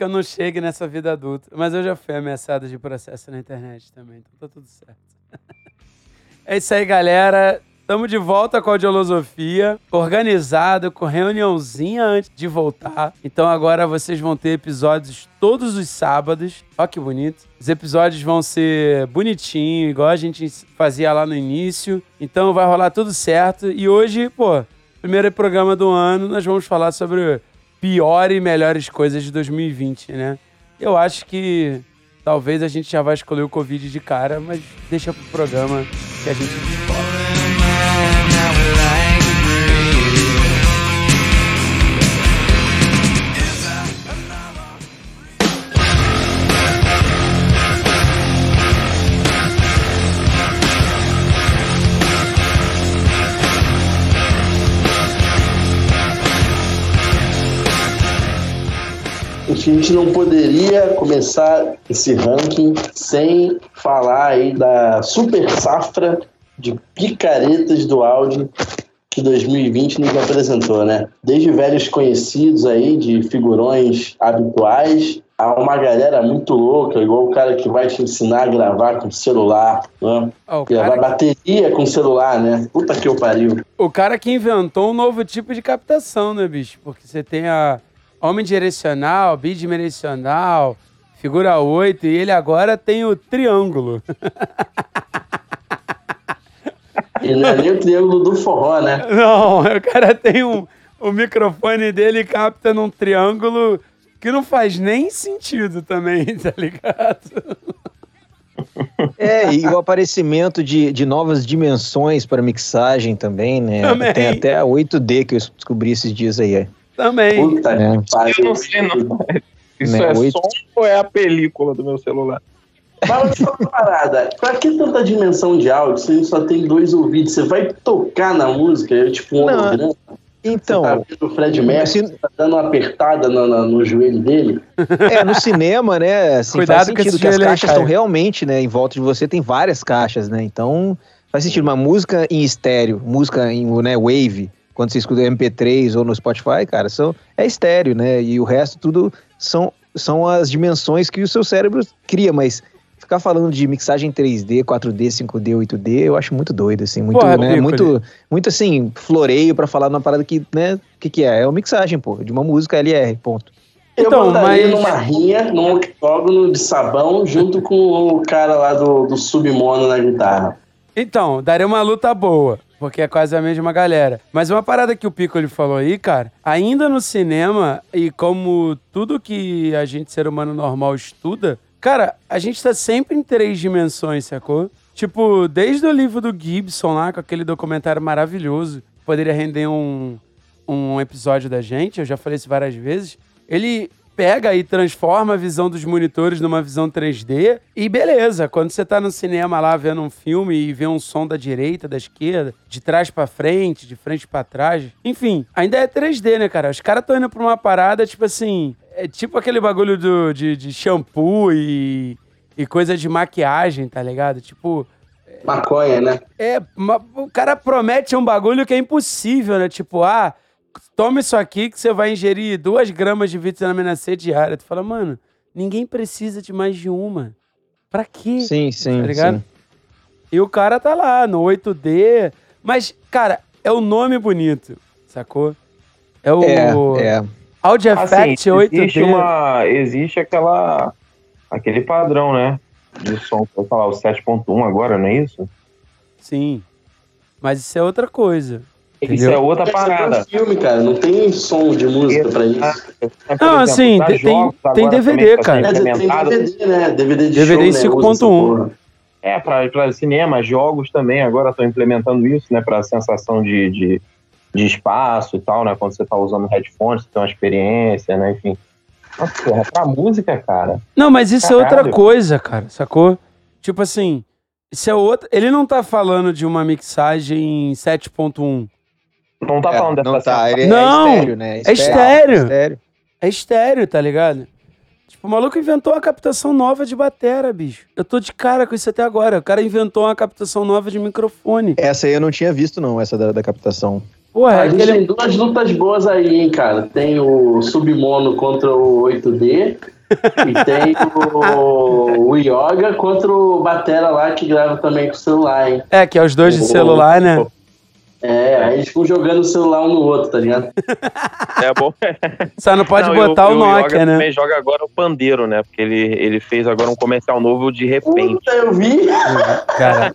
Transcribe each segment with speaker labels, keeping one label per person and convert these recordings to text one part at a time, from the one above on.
Speaker 1: que eu não chegue nessa vida adulta. Mas eu já fui ameaçado de processo na internet também, então tá tudo certo. é isso aí, galera. Estamos de volta com a Audiolosofia, organizado, com reuniãozinha antes de voltar. Então agora vocês vão ter episódios todos os sábados. Ó que bonito. Os episódios vão ser bonitinho, igual a gente fazia lá no início. Então vai rolar tudo certo. E hoje, pô, primeiro programa do ano, nós vamos falar sobre pior e melhores coisas de 2020, né? Eu acho que talvez a gente já vai escolher o Covid de cara, mas deixa pro programa que a gente descobre.
Speaker 2: A gente não poderia começar esse ranking sem falar aí da super safra de picaretas do Audi que 2020 nos apresentou, né? Desde velhos conhecidos aí, de figurões habituais, a uma galera muito louca, igual o cara que vai te ensinar a gravar com celular, né?
Speaker 1: Oh,
Speaker 2: gravar
Speaker 1: cara...
Speaker 2: bateria com celular, né? Puta que eu pariu.
Speaker 1: O cara que inventou um novo tipo de captação, né, bicho? Porque você tem a omnidirecional, bidimensional, figura 8, e ele agora tem o triângulo.
Speaker 2: Ele não é nem o triângulo do forró, né?
Speaker 1: Não, o cara tem um. O microfone dele capta num triângulo que não faz nem sentido também, tá ligado?
Speaker 3: É, e o aparecimento de, de novas dimensões para mixagem também, né?
Speaker 1: Também.
Speaker 3: Tem até a 8D que eu descobri esses dias aí.
Speaker 1: Também.
Speaker 2: Puta
Speaker 3: É.
Speaker 2: que pariu.
Speaker 4: Eu não sei, não. Isso
Speaker 3: Né,
Speaker 4: é
Speaker 3: oito.
Speaker 4: som ou é a película do meu celular?
Speaker 2: Fala me fala uma parada. Pra que tanta dimensão de áudio se a gente só tem dois ouvidos? Você vai tocar na música, é tipo um holograma?
Speaker 3: Então,
Speaker 2: Você tá o Fred Mercury, você tá dando uma apertada no, no- no joelho dele?
Speaker 3: é, no cinema, né, assim,
Speaker 1: Cuidado
Speaker 3: faz
Speaker 1: com
Speaker 3: sentido
Speaker 1: esse
Speaker 3: que as caixas estão realmente, né, em volta de você tem várias caixas, né, então faz sentido. Uma música em estéreo, música em né, wave, quando você escuta MP3 ou no Spotify, cara, são, é estéreo, né, e o resto tudo são, são as dimensões que o seu cérebro cria, mas ficar falando de mixagem 3D, 4D, 5D, 8D, eu acho muito doido, assim, muito,
Speaker 1: Porra,
Speaker 3: né, muito, muito assim, floreio pra falar numa parada que, né, o que que é? É uma mixagem, pô, de uma música LR, ponto.
Speaker 1: Então,
Speaker 2: eu botaria
Speaker 1: mas-
Speaker 2: numa rinha, num octógono de sabão, junto com o cara lá do, do submono na guitarra.
Speaker 1: Então, daria uma luta boa, porque é quase a mesma galera. Mas uma parada que o Piccoli falou aí, cara, ainda no cinema, e como tudo que a gente, ser humano normal, estuda, cara, a gente tá sempre em três dimensões, sacou? Tipo, desde o livro do Gibson lá, com aquele documentário maravilhoso, poderia render um, um episódio da gente, eu já falei isso várias vezes. Ele pega e transforma a visão dos monitores numa visão 3D e beleza. Quando você tá no cinema lá vendo um filme e vê um som da direita, da esquerda, de trás pra frente, de frente pra trás, enfim, ainda é 3D, né, cara? Os caras estão indo pra uma parada tipo assim, é tipo aquele bagulho do, de, de shampoo e, e coisa de maquiagem, tá ligado? Tipo,
Speaker 2: Maconha, né?
Speaker 1: é, o cara promete um bagulho que é impossível, né? Tipo, ah, toma isso aqui que você vai ingerir duas gramas de vitamina C diária. Tu fala, mano, ninguém precisa de mais de uma. Pra quê?
Speaker 3: Sim, sim,
Speaker 1: Tá ligado?
Speaker 3: sim.
Speaker 1: E o cara tá lá no 8D. Mas, cara, é o nome bonito, sacou? É o
Speaker 3: É, é.
Speaker 1: Audio Effect
Speaker 4: Assim,
Speaker 1: 8D.
Speaker 4: existe, uma, existe aquela, aquele padrão, né? De som, vou falar o 7.1 agora, não é isso?
Speaker 1: Sim. Mas isso é outra coisa.
Speaker 4: Isso
Speaker 1: Entendeu?
Speaker 4: é outra
Speaker 2: ser
Speaker 4: parada.
Speaker 2: um filme, cara. Não tem som de música pra isso.
Speaker 1: Não, assim,
Speaker 4: pra
Speaker 1: tem-
Speaker 4: jogos
Speaker 1: tem DVD,
Speaker 4: também
Speaker 1: cara.
Speaker 2: dizer, tem. DVD, né? DVD de
Speaker 1: DVD em
Speaker 2: show, né? Usa essa
Speaker 1: 5.1.
Speaker 2: porra.
Speaker 4: É, para cinema, jogos também agora estão implementando isso, né? Para sensação de, de, de espaço e tal, né? Quando você tá usando headphones, você tem uma experiência, né? Enfim. Mas, porra, pra música, cara.
Speaker 1: Não, mas isso é outra
Speaker 4: Caralho.
Speaker 1: coisa, cara, sacou? Tipo assim, isso é outra. Ele não tá falando de uma mixagem 7.1.
Speaker 4: Não tá
Speaker 3: É,
Speaker 4: falando dessa
Speaker 3: não tá, ele
Speaker 1: Não,
Speaker 3: é estéreo, né?
Speaker 1: é estéreo.
Speaker 3: estéreo.
Speaker 1: É estéreo, tá ligado? Tipo, o maluco inventou uma captação nova de batera, bicho. Eu tô de cara com isso até agora. O cara inventou uma captação nova de microfone.
Speaker 3: Essa aí eu não tinha visto, não, essa da, da captação.
Speaker 1: Porra,
Speaker 2: a
Speaker 1: é
Speaker 2: gente
Speaker 1: aquele.
Speaker 2: tem duas lutas boas aí, hein, cara. Tem o Submono contra o 8D e tem o, o Yoga contra o Batera lá que grava também com o celular, hein.
Speaker 1: É, que é os dois de celular, né?
Speaker 2: É, aí eles ficam jogando o celular um no outro, tá ligado?
Speaker 4: É bom.
Speaker 1: Só não pode
Speaker 4: Não,
Speaker 1: botar
Speaker 4: e
Speaker 1: o Nokia, né?
Speaker 4: também joga agora o pandeiro, né? Porque ele, ele fez agora um comercial novo de repente.
Speaker 2: Puta, eu vi.
Speaker 1: Cara.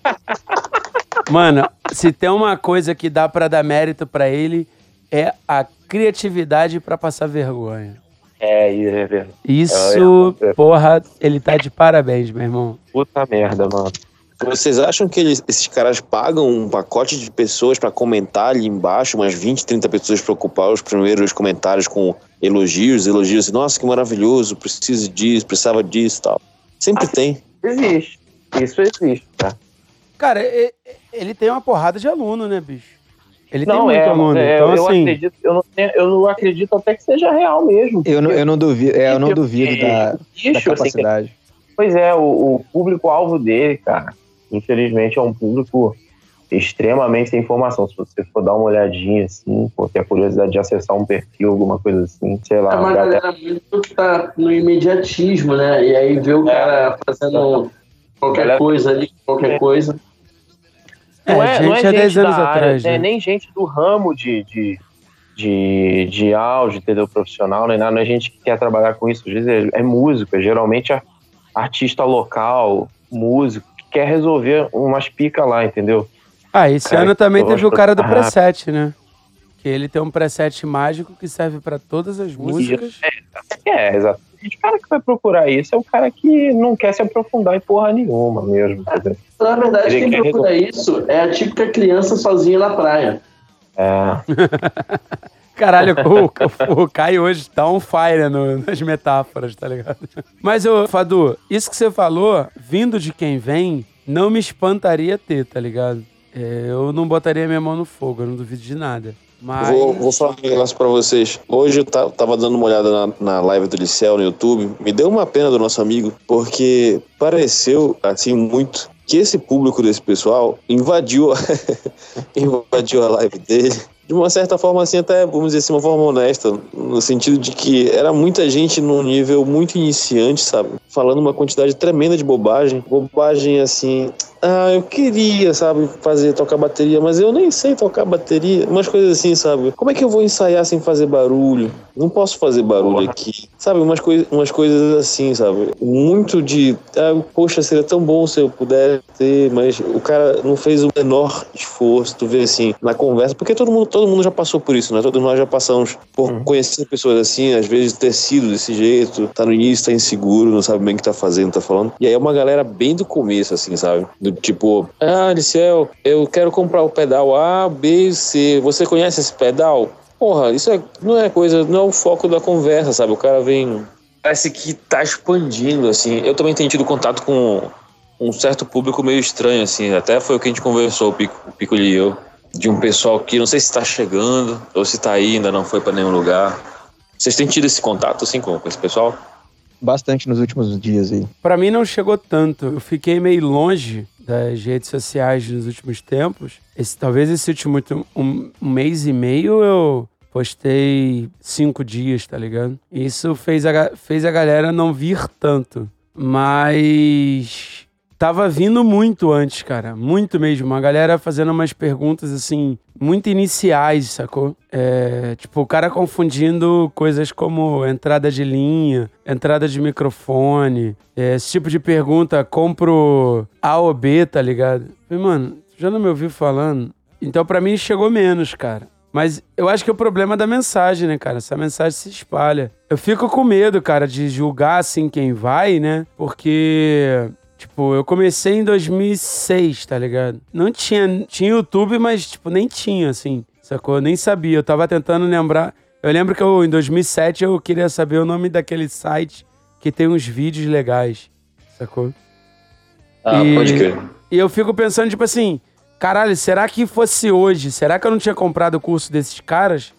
Speaker 1: Mano, se tem uma coisa que dá pra dar mérito pra ele é a criatividade pra passar vergonha.
Speaker 4: É, é verdade.
Speaker 1: Isso,
Speaker 4: É, é.
Speaker 1: porra, ele tá de parabéns, meu irmão.
Speaker 4: Puta merda, mano.
Speaker 5: Vocês acham que eles- esses caras pagam um pacote de pessoas pra comentar ali embaixo, umas 20, 30 pessoas pra ocupar os primeiros comentários com elogios, elogios assim, nossa, que maravilhoso, preciso disso, precisava disso e tal. Sempre tem.
Speaker 4: Existe. Isso existe, tá?
Speaker 1: Cara, ele tem uma porrada de aluno, né, bicho? Ele tem
Speaker 4: Não,
Speaker 1: muito
Speaker 4: é,
Speaker 1: aluno.
Speaker 4: é,
Speaker 1: então,
Speaker 4: eu
Speaker 1: assim,
Speaker 4: acredito, eu não, tenho- eu não acredito até que seja real mesmo.
Speaker 3: Eu não, eu não duvido, é, eu não duvido da, da
Speaker 4: bicho, assim,
Speaker 3: capacidade.
Speaker 4: Pois é, o, o público-alvo dele, cara, infelizmente é um público extremamente sem informação. Se você for dar uma olhadinha, assim, pô, ter a curiosidade de acessar um perfil, alguma coisa assim, sei lá.
Speaker 2: É uma
Speaker 4: galera-
Speaker 2: muito que tá no imediatismo, né? E aí vê o cara fazendo qualquer
Speaker 4: Galera-
Speaker 2: coisa ali, qualquer coisa.
Speaker 1: é,
Speaker 4: não é,
Speaker 1: gente
Speaker 4: não é
Speaker 1: há 10
Speaker 4: gente
Speaker 1: anos
Speaker 4: da área,
Speaker 1: atrás,
Speaker 4: né?
Speaker 1: né?
Speaker 4: nem gente do ramo de, de, de, de áudio, entendeu? Profissional, nem nada, não é gente que quer trabalhar com isso. Às vezes é, é músico, é geralmente a- artista local, músico, quer resolver umas picas lá, entendeu?
Speaker 1: Ah, esse
Speaker 4: Cara,
Speaker 1: ano também teve o cara do
Speaker 4: Ah.
Speaker 1: preset, né? Que ele tem um preset mágico que serve pra todas as músicas.
Speaker 4: É, exatamente. O cara que vai procurar isso é o cara que não quer se aprofundar em porra nenhuma mesmo. entendeu?
Speaker 2: Na verdade,
Speaker 4: Ele
Speaker 2: quem procura isso é a típica criança sozinha na praia.
Speaker 4: É,
Speaker 1: Caralho, o, o Caio hoje tá on fire no- nas metáforas, tá ligado? Mas, ô, Fadu, isso que você falou, vindo de quem vem, não me espantaria ter, tá ligado? É, eu não botaria minha mão no fogo, eu não duvido de nada. Mas.
Speaker 5: Vou, vou falar um negócio pra vocês. Hoje eu ta- tava dando uma olhada na, na live do Liceu no YouTube. Me deu uma pena do nosso amigo, porque pareceu, assim, muito que esse público desse pessoal invadiu, invadiu a live dele. De uma certa forma, assim, até, vamos dizer assim, uma forma honesta, no sentido de que era muita gente num nível muito iniciante, sabe? Falando uma quantidade tremenda de bobagem. Bobagem, assim, ah, eu queria, sabe, fazer, tocar bateria, mas eu nem sei tocar bateria. Umas coisas assim, sabe? Como é que eu vou ensaiar sem fazer barulho? Não posso fazer barulho aqui. Sabe, umas, coi umas coisas assim, sabe? Muito de, ah, poxa, seria tão bom se eu pudesse ter, mas o cara não fez o menor esforço, tu vê assim, na conversa, porque todo mundo, todo mundo já passou por isso, né? Todos nós já passamos por conhecer pessoas assim, às vezes ter sido desse jeito, tá no início, tá inseguro, não sabe bem o que tá fazendo, tá falando. E aí é uma galera bem do começo, assim, sabe? Do tipo, ah, Liceu, eu quero comprar o pedal A, B C. Você conhece esse pedal? Porra, isso é, não é coisa, não é o foco da conversa, sabe? O cara vem. Parece que tá expandindo, assim. Eu também tenho tido contato com um certo público meio estranho, assim. Até foi o que a gente conversou, o Pico, o Pico e eu, de um pessoal que não sei se tá chegando ou se tá aí, ainda não foi pra nenhum lugar. Vocês têm tido esse contato, assim, com, com esse pessoal?
Speaker 3: Bastante nos últimos dias aí.
Speaker 1: Pra mim não chegou tanto. Eu fiquei meio longe das redes sociais nos últimos tempos. Esse, talvez esse último um, um mês e meio eu postei cinco dias, tá ligado? Isso fez a, fez a galera não vir tanto. Mas tava vindo muito antes, cara. Muito mesmo. A galera fazendo umas perguntas assim, muito iniciais, sacou? É, tipo, o cara confundindo coisas como entrada de linha, entrada de microfone, é, esse tipo de pergunta, compro A ou B, tá ligado? Falei, mano, já não me ouviu falando? Então, pra mim, chegou menos, cara. Mas eu acho que é o problema é da mensagem, né, cara? Essa mensagem se espalha. Eu fico com medo, cara, de julgar assim quem vai, né? Porque Tipo, eu comecei em 2006, tá ligado? Não tinha, tinha YouTube, mas, tipo, nem tinha, assim, sacou? Eu nem sabia. Eu tava tentando lembrar. Eu lembro que eu, em 2007 eu queria saber o nome daquele site que tem uns vídeos legais, sacou?
Speaker 5: Ah,
Speaker 1: E-
Speaker 5: pode crer.
Speaker 1: E eu fico pensando, tipo assim, caralho, será que fosse hoje? Será que eu não tinha comprado o curso desses caras?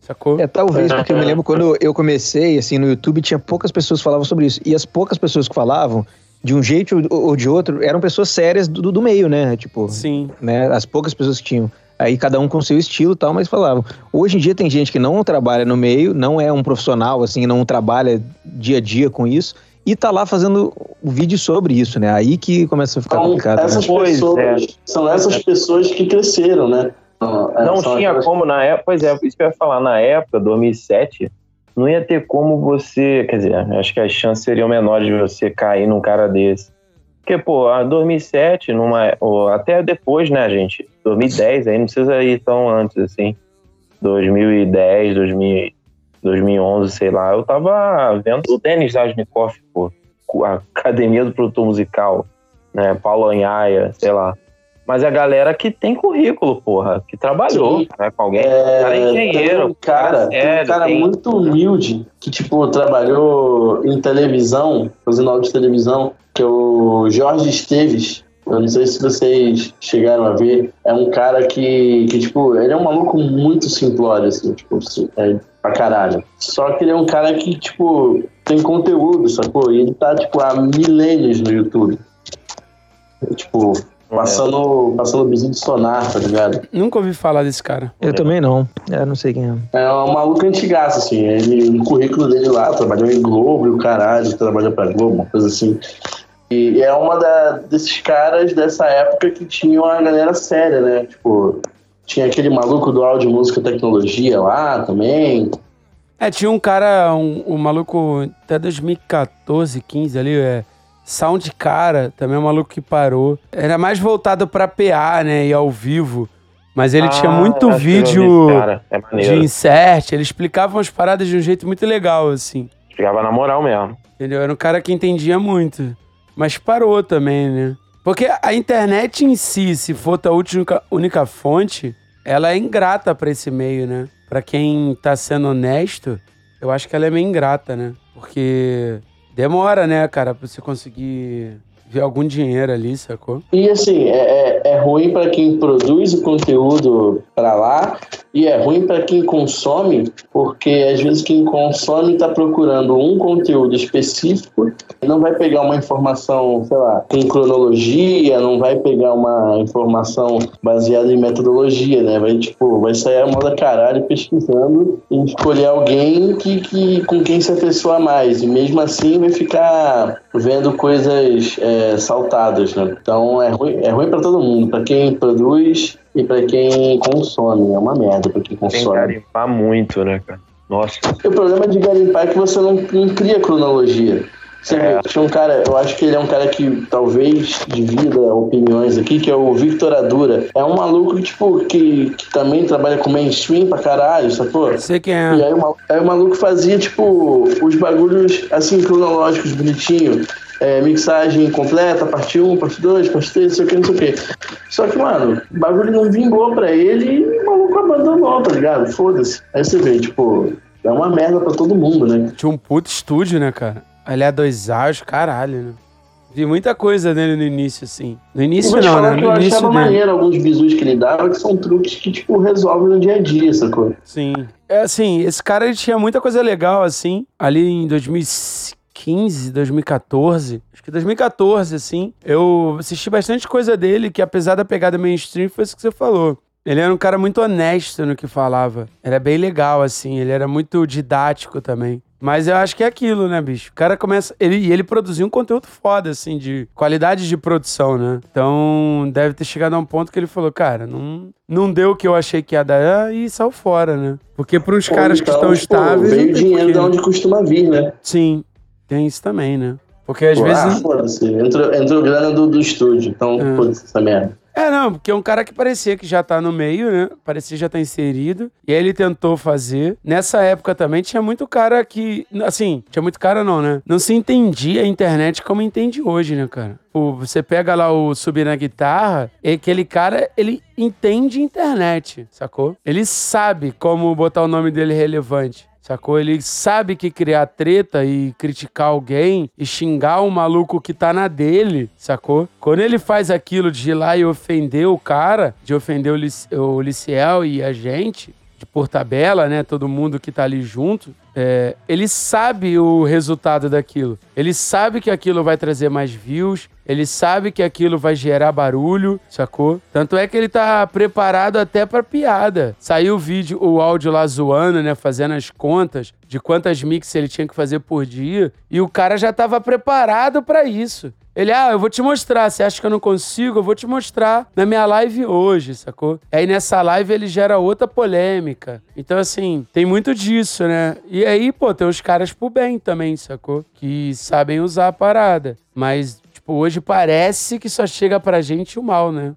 Speaker 1: Sacou?
Speaker 3: É, talvez, porque eu me lembro quando eu comecei, assim, no YouTube tinha poucas pessoas que falavam sobre isso. E as poucas pessoas que falavam, de um jeito ou de outro, eram pessoas sérias do, do meio, né? Tipo,
Speaker 1: Sim.
Speaker 3: né? As poucas pessoas que tinham. Aí cada um com seu estilo e tal, mas falavam. Hoje em dia tem gente que não trabalha no meio, não é um profissional, assim, não trabalha dia a dia com isso, e tá lá fazendo o vídeo sobre isso, né? Aí que começa a ficar
Speaker 2: Então,
Speaker 3: complicado. né?
Speaker 2: essas
Speaker 4: Pois
Speaker 2: pessoas,
Speaker 4: é.
Speaker 2: são essas pessoas que cresceram, né?
Speaker 4: Não
Speaker 2: São
Speaker 4: tinha como na época, pois é, isso que eu ia falar, na época, 2007, não ia ter como você, quer dizer, acho que as chances seriam menores de você cair num cara desse. Porque, pô, a 2007, numa, ou até depois, né, gente, 2010, aí não precisa ir tão antes, assim, 2010, 2000, 2011, sei lá, eu tava vendo o Denis Asmikoff, pô, a Academia do Produtor Musical, né, Paulo Anhaia, sei lá. Mas é a galera que tem currículo, porra, que trabalhou
Speaker 2: Sim.
Speaker 4: né, com alguém.
Speaker 2: É,
Speaker 4: cara é engenheiro,
Speaker 2: um cara, tem um cara
Speaker 4: tem-
Speaker 2: muito humilde que, tipo, trabalhou em televisão, fazendo áudio de televisão, que é o Jorge Esteves. Eu não sei se vocês chegaram a ver. É um cara que, que tipo, ele é um maluco muito simplório, assim, tipo, é, pra caralho. Só que ele é um cara que, tipo, tem conteúdo, sacou? E ele tá, tipo, há milênios no YouTube. Tipo, passando, passando bisu de sonar, tá ligado?
Speaker 1: Nunca ouvi falar desse cara.
Speaker 3: Eu também não. É, não sei quem é.
Speaker 2: É um maluco antigaço, assim. Ele, no currículo dele lá, trabalhou em Globo e o caralho, trabalhou pra Globo, uma coisa assim. E é uma da, desses caras dessa época que tinham a galera séria, né? Tipo, tinha aquele maluco do áudio, música e tecnologia lá também.
Speaker 1: É, tinha um cara, um, um maluco até 2014, 15 ali, é. Sound Cara, também é um maluco que parou. Era mais voltado pra PA, né? E ao vivo. Mas ele tinha
Speaker 4: Ah,
Speaker 1: muito
Speaker 4: já vi
Speaker 1: vídeo
Speaker 4: É
Speaker 1: de insert. Ele explicava umas paradas de um jeito muito legal, assim.
Speaker 4: Ficava na moral mesmo.
Speaker 1: Entendeu? Era um cara que entendia muito. Mas parou também, né? Porque a internet em si, se for tua única, única fonte, ela é ingrata pra esse meio, né? Pra quem tá sendo honesto, eu acho que ela é meio ingrata, né? Porque demora, né, cara, pra você conseguir ver algum dinheiro ali, sacou?
Speaker 2: E assim, é, é, é ruim pra quem produz o conteúdo pra lá e é ruim pra quem consome, porque às vezes quem consome tá procurando um conteúdo específico não vai pegar uma informação, sei lá, com cronologia, não vai pegar uma informação baseada em metodologia, né? Vai, tipo, vai sair a moda caralho pesquisando e escolher alguém que, que, com quem se afeiçoa mais. E mesmo assim vai ficar vendo coisas é, saltadas, né? Então é ruim, é ruim para todo mundo, para quem produz e para quem consome. É uma merda para quem
Speaker 4: Tem que
Speaker 2: consome.
Speaker 4: garimpar muito, né, cara? Nossa.
Speaker 2: E o problema de garimpar é que você não, não cria cronologia. Você
Speaker 4: É.
Speaker 2: vê, tinha um cara, eu acho que ele é um cara que talvez divida opiniões aqui, que é o Victor Adura. É um maluco que, tipo, que, que também trabalha com mainstream pra caralho, sacou?
Speaker 1: Sei quem
Speaker 2: E
Speaker 1: é.
Speaker 2: aí o, maluco, aí o maluco fazia, tipo, os bagulhos, assim, cronológicos, bonitinho. É, mixagem completa, parte 1, parte 2, parte 3, não sei o que, não sei o que. Só que, mano, o bagulho não vingou pra ele e o maluco abandonou, tá ligado? Foda-se. Aí você vê, tipo, é uma merda pra todo mundo, né?
Speaker 1: Tinha um puto estúdio, né, cara? Ali a dois aos, caralho, né? Vi muita coisa dele no início, assim. No início não, né?
Speaker 2: que eu
Speaker 1: No início
Speaker 2: achava
Speaker 1: dele.
Speaker 2: maneiro alguns bisus que ele dava, que são truques que, tipo, resolvem no dia a dia, sacou?
Speaker 1: Sim. É assim, esse cara ele tinha muita coisa legal, assim. Ali em 2015, 2014. Acho que 2014, assim. Eu assisti bastante coisa dele, que apesar da pegada mainstream, foi isso que você falou. Ele era um cara muito honesto no que falava. Era bem legal, assim. Ele era muito didático também. Mas eu acho que é aquilo, né, bicho? O cara começa. Ele, e ele produziu um conteúdo foda, assim, de qualidade de produção, né? Então, deve ter chegado a um ponto que ele falou, cara, não, não deu o que eu achei que ia dar e saiu fora, né? Porque para uns caras que
Speaker 2: então,
Speaker 1: estão
Speaker 2: tipo,
Speaker 1: estáveis.
Speaker 2: Veio
Speaker 1: tem
Speaker 2: dinheiro
Speaker 1: porquê.
Speaker 2: de onde costuma vir, né?
Speaker 1: Sim, tem isso também, né? Porque às
Speaker 2: ah,
Speaker 1: vezes.
Speaker 2: foda-se. Entrou, entrou grana do, do estúdio, então
Speaker 1: É.
Speaker 2: foda-se essa merda.
Speaker 1: É, não, porque é um cara que parecia que já tá no meio, né? Parecia já tá inserido. E aí ele tentou fazer. Nessa época também tinha muito cara que. Assim, tinha muito cara não, né? Não se entendia a internet como entende hoje, né, cara? Pô, você pega lá o Subir na Guitarra, e aquele cara, ele entende internet, sacou? Ele sabe como botar o nome dele relevante. Sacou? Ele sabe que criar treta e criticar alguém e xingar um maluco que tá na dele, sacou? Quando ele faz aquilo de ir lá e ofender o cara, de ofender o, Lic- o Liciel e a gente, por tabela, né? Todo mundo que tá ali junto, é, ele sabe o resultado daquilo. Ele sabe que aquilo vai trazer mais views, ele sabe que aquilo vai gerar barulho, sacou? Tanto é que ele tá preparado até pra piada. Saiu o vídeo, o áudio lá zoando, né? Fazendo as contas de quantas mix ele tinha que fazer por dia. E o cara já tava preparado para isso. Ele, ah, eu vou te mostrar. Você acha que eu não consigo? Eu vou te mostrar na minha live hoje, sacou? Aí nessa live ele gera outra polêmica. Então, assim, tem muito disso, né? E aí, pô, tem os caras pro bem também, sacou? Que sabem usar a parada. Mas, tipo, hoje parece que só chega pra gente o mal, né?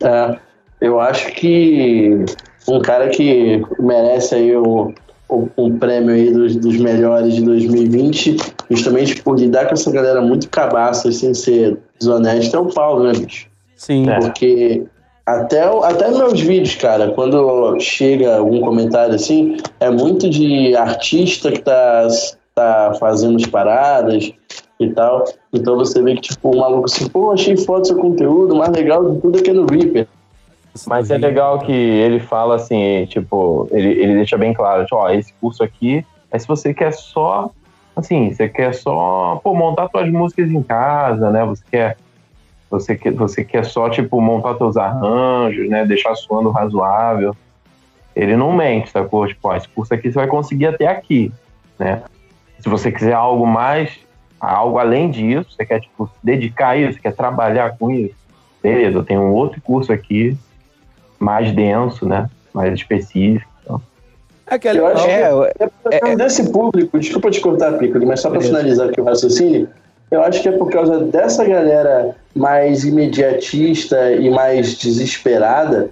Speaker 2: É, eu acho que um cara que merece aí o, o, um prêmio aí dos, dos melhores de 2020, justamente por lidar com essa galera muito cabaça, sem ser desonesto, é o Paulo, né, bicho?
Speaker 1: Sim.
Speaker 2: Porque até, até meus vídeos, cara, quando chega algum comentário assim, é muito de artista que tá, tá fazendo as paradas e tal. Então você vê que, tipo, o maluco assim, pô, achei foto do seu conteúdo, mais legal de tudo é que é no Reaper.
Speaker 4: Mas é legal que ele fala assim, tipo, ele, ele deixa bem claro, tipo, ó, esse curso aqui é se você quer só, assim, você quer só, pô, montar suas músicas em casa, né? Você quer, você quer, você quer só, tipo, montar seus arranjos, né? Deixar suando razoável. Ele não mente, sacou? Tipo, ó, esse curso aqui você vai conseguir até aqui, né? Se você quiser algo mais, algo além disso, você quer, tipo, se dedicar a isso, quer trabalhar com isso, beleza, eu tenho um outro curso aqui, mais denso, né? Mais específico. Então.
Speaker 2: É eu acho é, que é, é, é, desse público, desculpa te cortar, Piccoli, mas só para finalizar aqui o raciocínio, eu acho que é por causa dessa galera mais imediatista e mais desesperada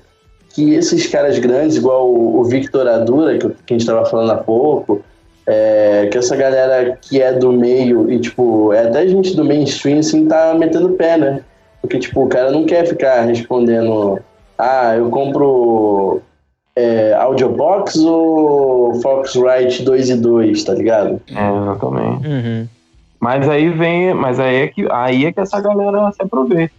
Speaker 2: que esses caras grandes, igual o, o Victor Adura, que, que a gente estava falando há pouco, é, que essa galera que é do meio e, tipo, é até gente do mainstream, assim, tá metendo pé, né? Porque, tipo, o cara não quer ficar respondendo ah, eu compro é, Audiobox ou Foxrite 2 e 2, tá ligado?
Speaker 4: É, exatamente. Uhum. Mas aí vem, mas aí é que aí é que essa galera se aproveita.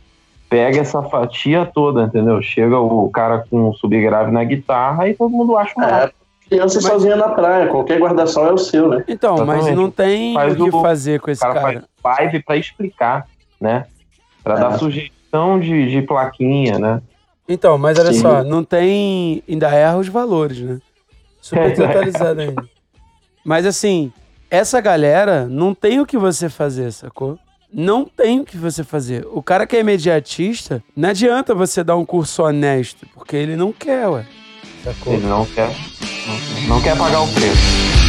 Speaker 4: Pega essa fatia toda, entendeu? Chega o cara com subgrave na guitarra e todo mundo acha um
Speaker 2: é, criança mas... sozinha na praia, qualquer guarda-sol é o seu, né?
Speaker 1: Então, Exatamente. mas não tem faz o que o, fazer com esse cara. cara.
Speaker 4: Faz live pra explicar, né? Pra é. dar sugestão de, de plaquinha, né?
Speaker 1: Então, mas olha Sim. só, não tem. Ainda erra os valores, né? Super desatualizado ainda. Mas assim, essa galera não tem o que você fazer, sacou? Não tem o que você fazer. O cara que é imediatista, não adianta você dar um curso honesto, porque ele não quer, ué.
Speaker 4: Sacou? Ele não quer. Não, não quer pagar o preço.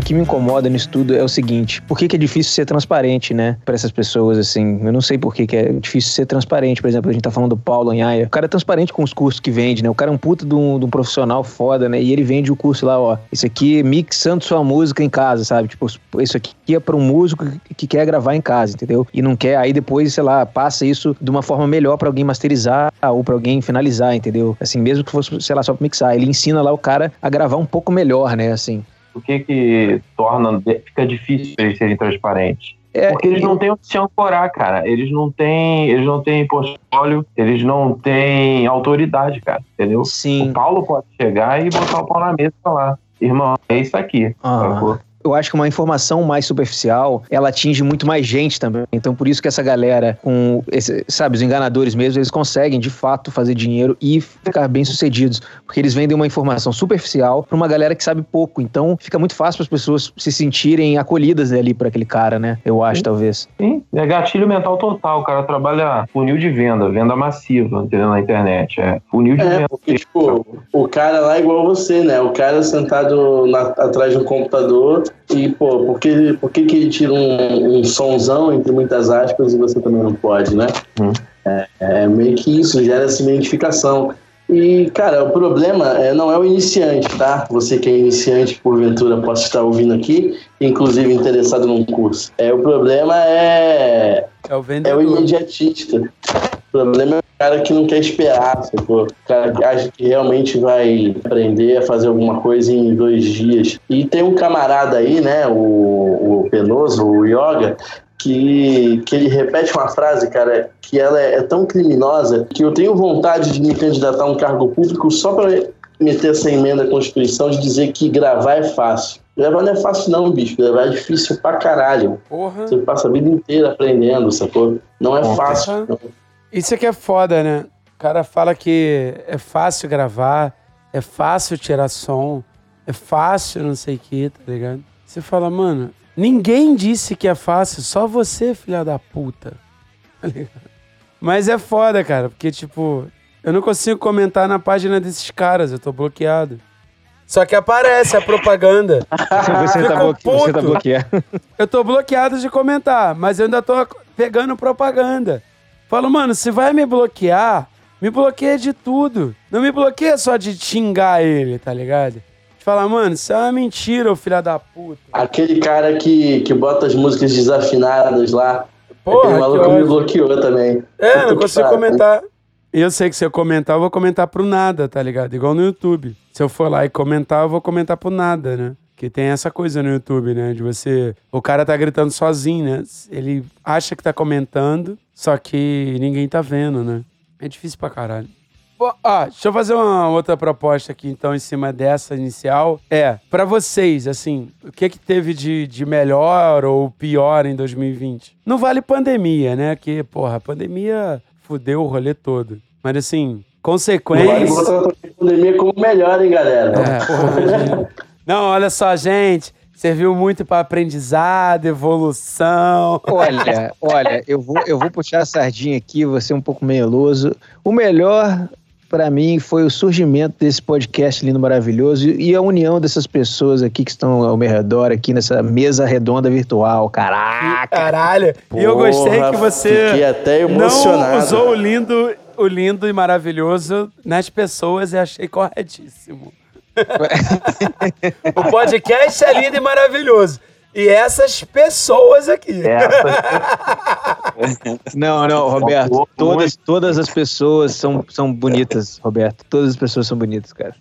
Speaker 3: Que me incomoda nisso tudo é o seguinte: por que, que é difícil ser transparente, né? Pra essas pessoas, assim. Eu não sei por que, que é difícil ser transparente. Por exemplo, a gente tá falando do Paulo Anhaia. O cara é transparente com os cursos que vende, né? O cara é um puta de um, de um profissional foda, né? E ele vende o curso lá, ó. Isso aqui mixando sua música em casa, sabe? Tipo, isso aqui é pra um músico que quer gravar em casa, entendeu? E não quer, aí depois, sei lá, passa isso de uma forma melhor para alguém masterizar ou para alguém finalizar, entendeu? Assim, mesmo que fosse, sei lá, só pra mixar. Ele ensina lá o cara a gravar um pouco melhor, né? Assim
Speaker 4: o que que torna, fica difícil eles serem transparentes? É, Porque eles não têm onde se ancorar, cara. Eles não têm, eles não têm portfólio, eles não têm autoridade, cara. Entendeu?
Speaker 3: Sim.
Speaker 4: O Paulo pode chegar e botar o pau na mesa e falar, irmão, é isso aqui.
Speaker 3: Uhum eu acho que uma informação mais superficial, ela atinge muito mais gente também. Então, por isso que essa galera, com, esse, sabe, os enganadores mesmo, eles conseguem, de fato, fazer dinheiro e ficar bem sucedidos. Porque eles vendem uma informação superficial para uma galera que sabe pouco. Então, fica muito fácil para as pessoas se sentirem acolhidas ali por aquele cara, né? Eu acho,
Speaker 4: Sim.
Speaker 3: talvez.
Speaker 4: Sim, é gatilho mental total. O cara trabalha funil de venda, venda massiva, entendeu? Na internet. É funil de é, venda.
Speaker 2: Porque, tipo, o cara lá é igual você, né? O cara sentado na, atrás de um computador e, pô, por que, por que, que ele tira um, um sonzão, entre muitas aspas, e você também não pode, né? Hum. É, é, meio que isso, gera essa identificação. E, cara, o problema é, não é o iniciante, tá? Você que é iniciante, porventura, possa estar ouvindo aqui, inclusive interessado num curso. É, o problema é.
Speaker 1: É o
Speaker 2: É
Speaker 1: vendedor.
Speaker 2: o imediatista. O problema é o cara que não quer esperar, sacou? O cara que acha que realmente vai aprender a fazer alguma coisa em dois dias. E tem um camarada aí, né, o, o Penoso, o Yoga, que, que ele repete uma frase, cara, que ela é, é tão criminosa que eu tenho vontade de me candidatar a um cargo público só para meter essa emenda à Constituição de dizer que gravar é fácil. Gravar não é fácil não, bicho. Gravar é difícil pra caralho.
Speaker 1: Porra.
Speaker 2: Você passa a vida inteira aprendendo, sacou? Não é
Speaker 4: Com
Speaker 2: fácil. não.
Speaker 1: Isso aqui é foda, né? O cara fala que é fácil gravar, é fácil tirar som, é fácil não sei o que, tá ligado? Você fala, mano, ninguém disse que é fácil, só você, filha da puta. Tá ligado? Mas é foda, cara, porque, tipo, eu não consigo comentar na página desses caras, eu tô bloqueado. Só que aparece a propaganda.
Speaker 3: Você tá, você tá bloqueado.
Speaker 1: Eu tô bloqueado de comentar, mas eu ainda tô pegando propaganda. Falo, mano, se vai me bloquear, me bloqueia de tudo. Não me bloqueia só de xingar ele, tá ligado? De falar, mano, isso é uma mentira, ô filha da puta.
Speaker 2: Aquele cara que, que bota as músicas desafinadas lá.
Speaker 1: Porra,
Speaker 2: aquele
Speaker 1: que
Speaker 2: maluco me bloqueou também.
Speaker 1: É, não
Speaker 2: Puta que
Speaker 1: consigo comentar. Eu sei que se eu comentar, eu vou comentar pro nada, tá ligado? Igual no YouTube. Se eu for lá e comentar, eu vou comentar pro nada, né? Que tem essa coisa no YouTube, né? De você. O cara tá gritando sozinho, né? Ele acha que tá comentando, só que ninguém tá vendo, né? É difícil pra caralho. Pô, ó, deixa eu fazer uma outra proposta aqui, então, em cima dessa inicial. É, pra vocês, assim, o que que teve de, de melhor ou pior em 2020? Não vale pandemia, né? Que, porra, pandemia fudeu o rolê todo. Mas, assim, consequências...
Speaker 2: botar a pandemia como melhor, hein, galera?
Speaker 1: É, porra. Não, olha só, gente. Serviu muito pra aprendizado, evolução.
Speaker 3: Olha, olha, eu vou, eu vou puxar a sardinha aqui, vou ser um pouco meloso. O melhor pra mim foi o surgimento desse podcast lindo, maravilhoso e a união dessas pessoas aqui que estão ao meu redor, aqui nessa mesa redonda virtual. Caraca!
Speaker 1: Caralho. e eu gostei que você
Speaker 2: Fiquei até
Speaker 1: não
Speaker 2: emocionado.
Speaker 1: usou o lindo, o lindo e maravilhoso nas pessoas e achei corretíssimo. o podcast é lindo e maravilhoso. E essas pessoas aqui.
Speaker 4: Essa,
Speaker 3: Não, não, Roberto, todas, todas as pessoas são, são bonitas, Roberto. Todas as pessoas são bonitas, cara.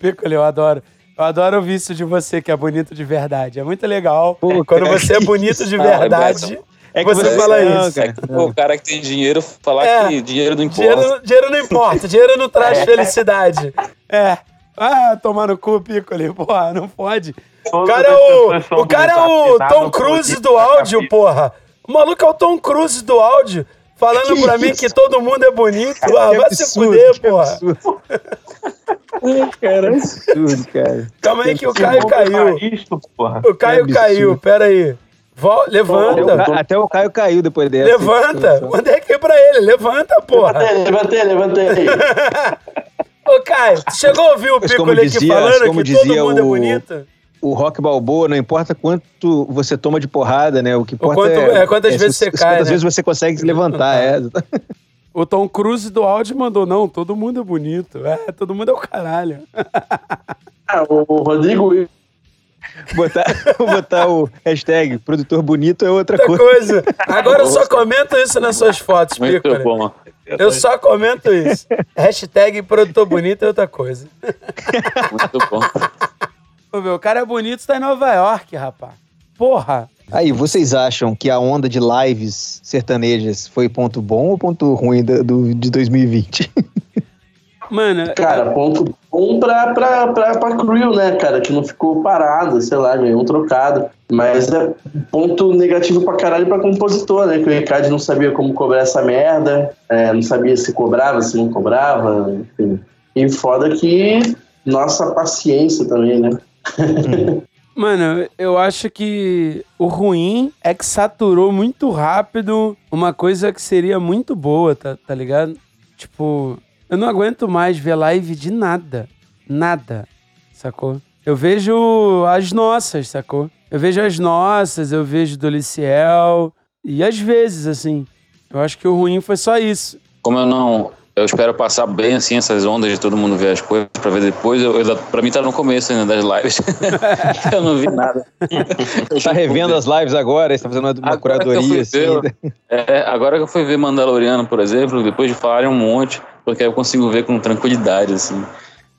Speaker 1: Piccoli, eu adoro. Eu adoro ouvir isso de você, que é bonito de verdade. É muito legal.
Speaker 3: Pô,
Speaker 1: Quando
Speaker 3: cara,
Speaker 1: você é
Speaker 3: que
Speaker 1: bonito de
Speaker 5: Ah,
Speaker 1: verdade,
Speaker 3: É que
Speaker 1: você
Speaker 3: você-
Speaker 1: fala
Speaker 3: não,
Speaker 1: isso.
Speaker 3: cara.
Speaker 5: Pô, o cara que tem dinheiro falar
Speaker 1: É.
Speaker 5: que dinheiro não importa.
Speaker 1: Dinheiro, dinheiro não importa, dinheiro não traz felicidade. É. Ah, tomar no cu, Piccoli. Porra, não pode. O
Speaker 4: Todas
Speaker 1: cara é o, o, cara é o Tom Cruise
Speaker 4: do
Speaker 1: áudio, porra. O maluco é o Tom Cruise do áudio, falando
Speaker 3: Que
Speaker 1: pra mim que todo mundo é bonito. Ah,
Speaker 3: Que
Speaker 1: vai se
Speaker 3: absurdo,
Speaker 1: fuder,
Speaker 3: que
Speaker 1: porra.
Speaker 3: absurdo. cara, absurdo, cara.
Speaker 1: Calma aí que o Caio caiu.
Speaker 4: Isto.
Speaker 1: O Caio caiu, pera aí. Vol-
Speaker 3: Até o,
Speaker 1: levanta,
Speaker 3: até o Caio caiu depois dessa.
Speaker 1: levanta. Mandei aqui pra ele, levanta, porra.
Speaker 2: Levantei, levantei, levantei.
Speaker 1: Ô, Caio, chegou a ouvir o Piccoli aqui
Speaker 3: dizia-
Speaker 1: falando
Speaker 3: como
Speaker 1: que todo
Speaker 3: dizia
Speaker 1: mundo é
Speaker 3: o-
Speaker 1: bonito?
Speaker 3: O Rock Balboa, não importa quanto você toma de porrada, né? O que importa
Speaker 1: quanto-
Speaker 3: é,
Speaker 1: é, quantas vezes
Speaker 3: se-
Speaker 1: você cai,
Speaker 3: Quantas
Speaker 1: né?
Speaker 3: vezes você consegue se levantar, é.
Speaker 1: O Tom Cruise do áudio mandou, não, todo mundo é bonito. É, todo mundo é o caralho.
Speaker 2: Ah, o Rodrigo
Speaker 3: Botar, botar o hashtag produtor bonito é outra
Speaker 1: Outra
Speaker 3: coisa.
Speaker 1: coisa. Agora eu só comento isso nas suas fotos,
Speaker 5: Muito
Speaker 1: Piccoli.
Speaker 5: bom.
Speaker 1: Eu só comento isso. Hashtag produtor bonito é outra coisa.
Speaker 5: Muito bom.
Speaker 1: Ô, meu, o cara é bonito, tá em Nova York, rapaz. Porra.
Speaker 3: Aí, vocês acham que a onda de lives sertanejas foi ponto bom ou ponto ruim do, do- de 2020?
Speaker 1: Mano,
Speaker 2: Cara, ponto bom pra, pra, pra, pra Crew, né, cara? Que não ficou parado, sei lá, ganhou um trocado. Mas é ponto negativo pra caralho pra compositor, né? Que o Ricardo não sabia como cobrar essa merda, é, não sabia se cobrava, se não cobrava, enfim. E foda que nossa paciência também, né?
Speaker 1: Mano, eu acho que o ruim é que saturou muito rápido uma coisa que seria muito boa, tá, tá ligado? Tipo, eu não aguento mais ver live de nada. Nada, sacou? Eu vejo as nossas, sacou? Eu vejo as nossas, eu vejo do Liciel. E às vezes, assim, eu acho que o ruim foi só isso.
Speaker 5: Como eu não, eu espero passar bem assim essas ondas de todo mundo ver as coisas pra ver depois. Eu, eu, pra mim tá no começo ainda das lives. eu não vi nada.
Speaker 3: tá revendo as lives agora, está fazendo uma, uma curadoria assim.
Speaker 5: Ver, é, agora que eu fui ver Mandaloriano, por exemplo, depois de falarem um monte, porque aí eu consigo ver com tranquilidade, assim.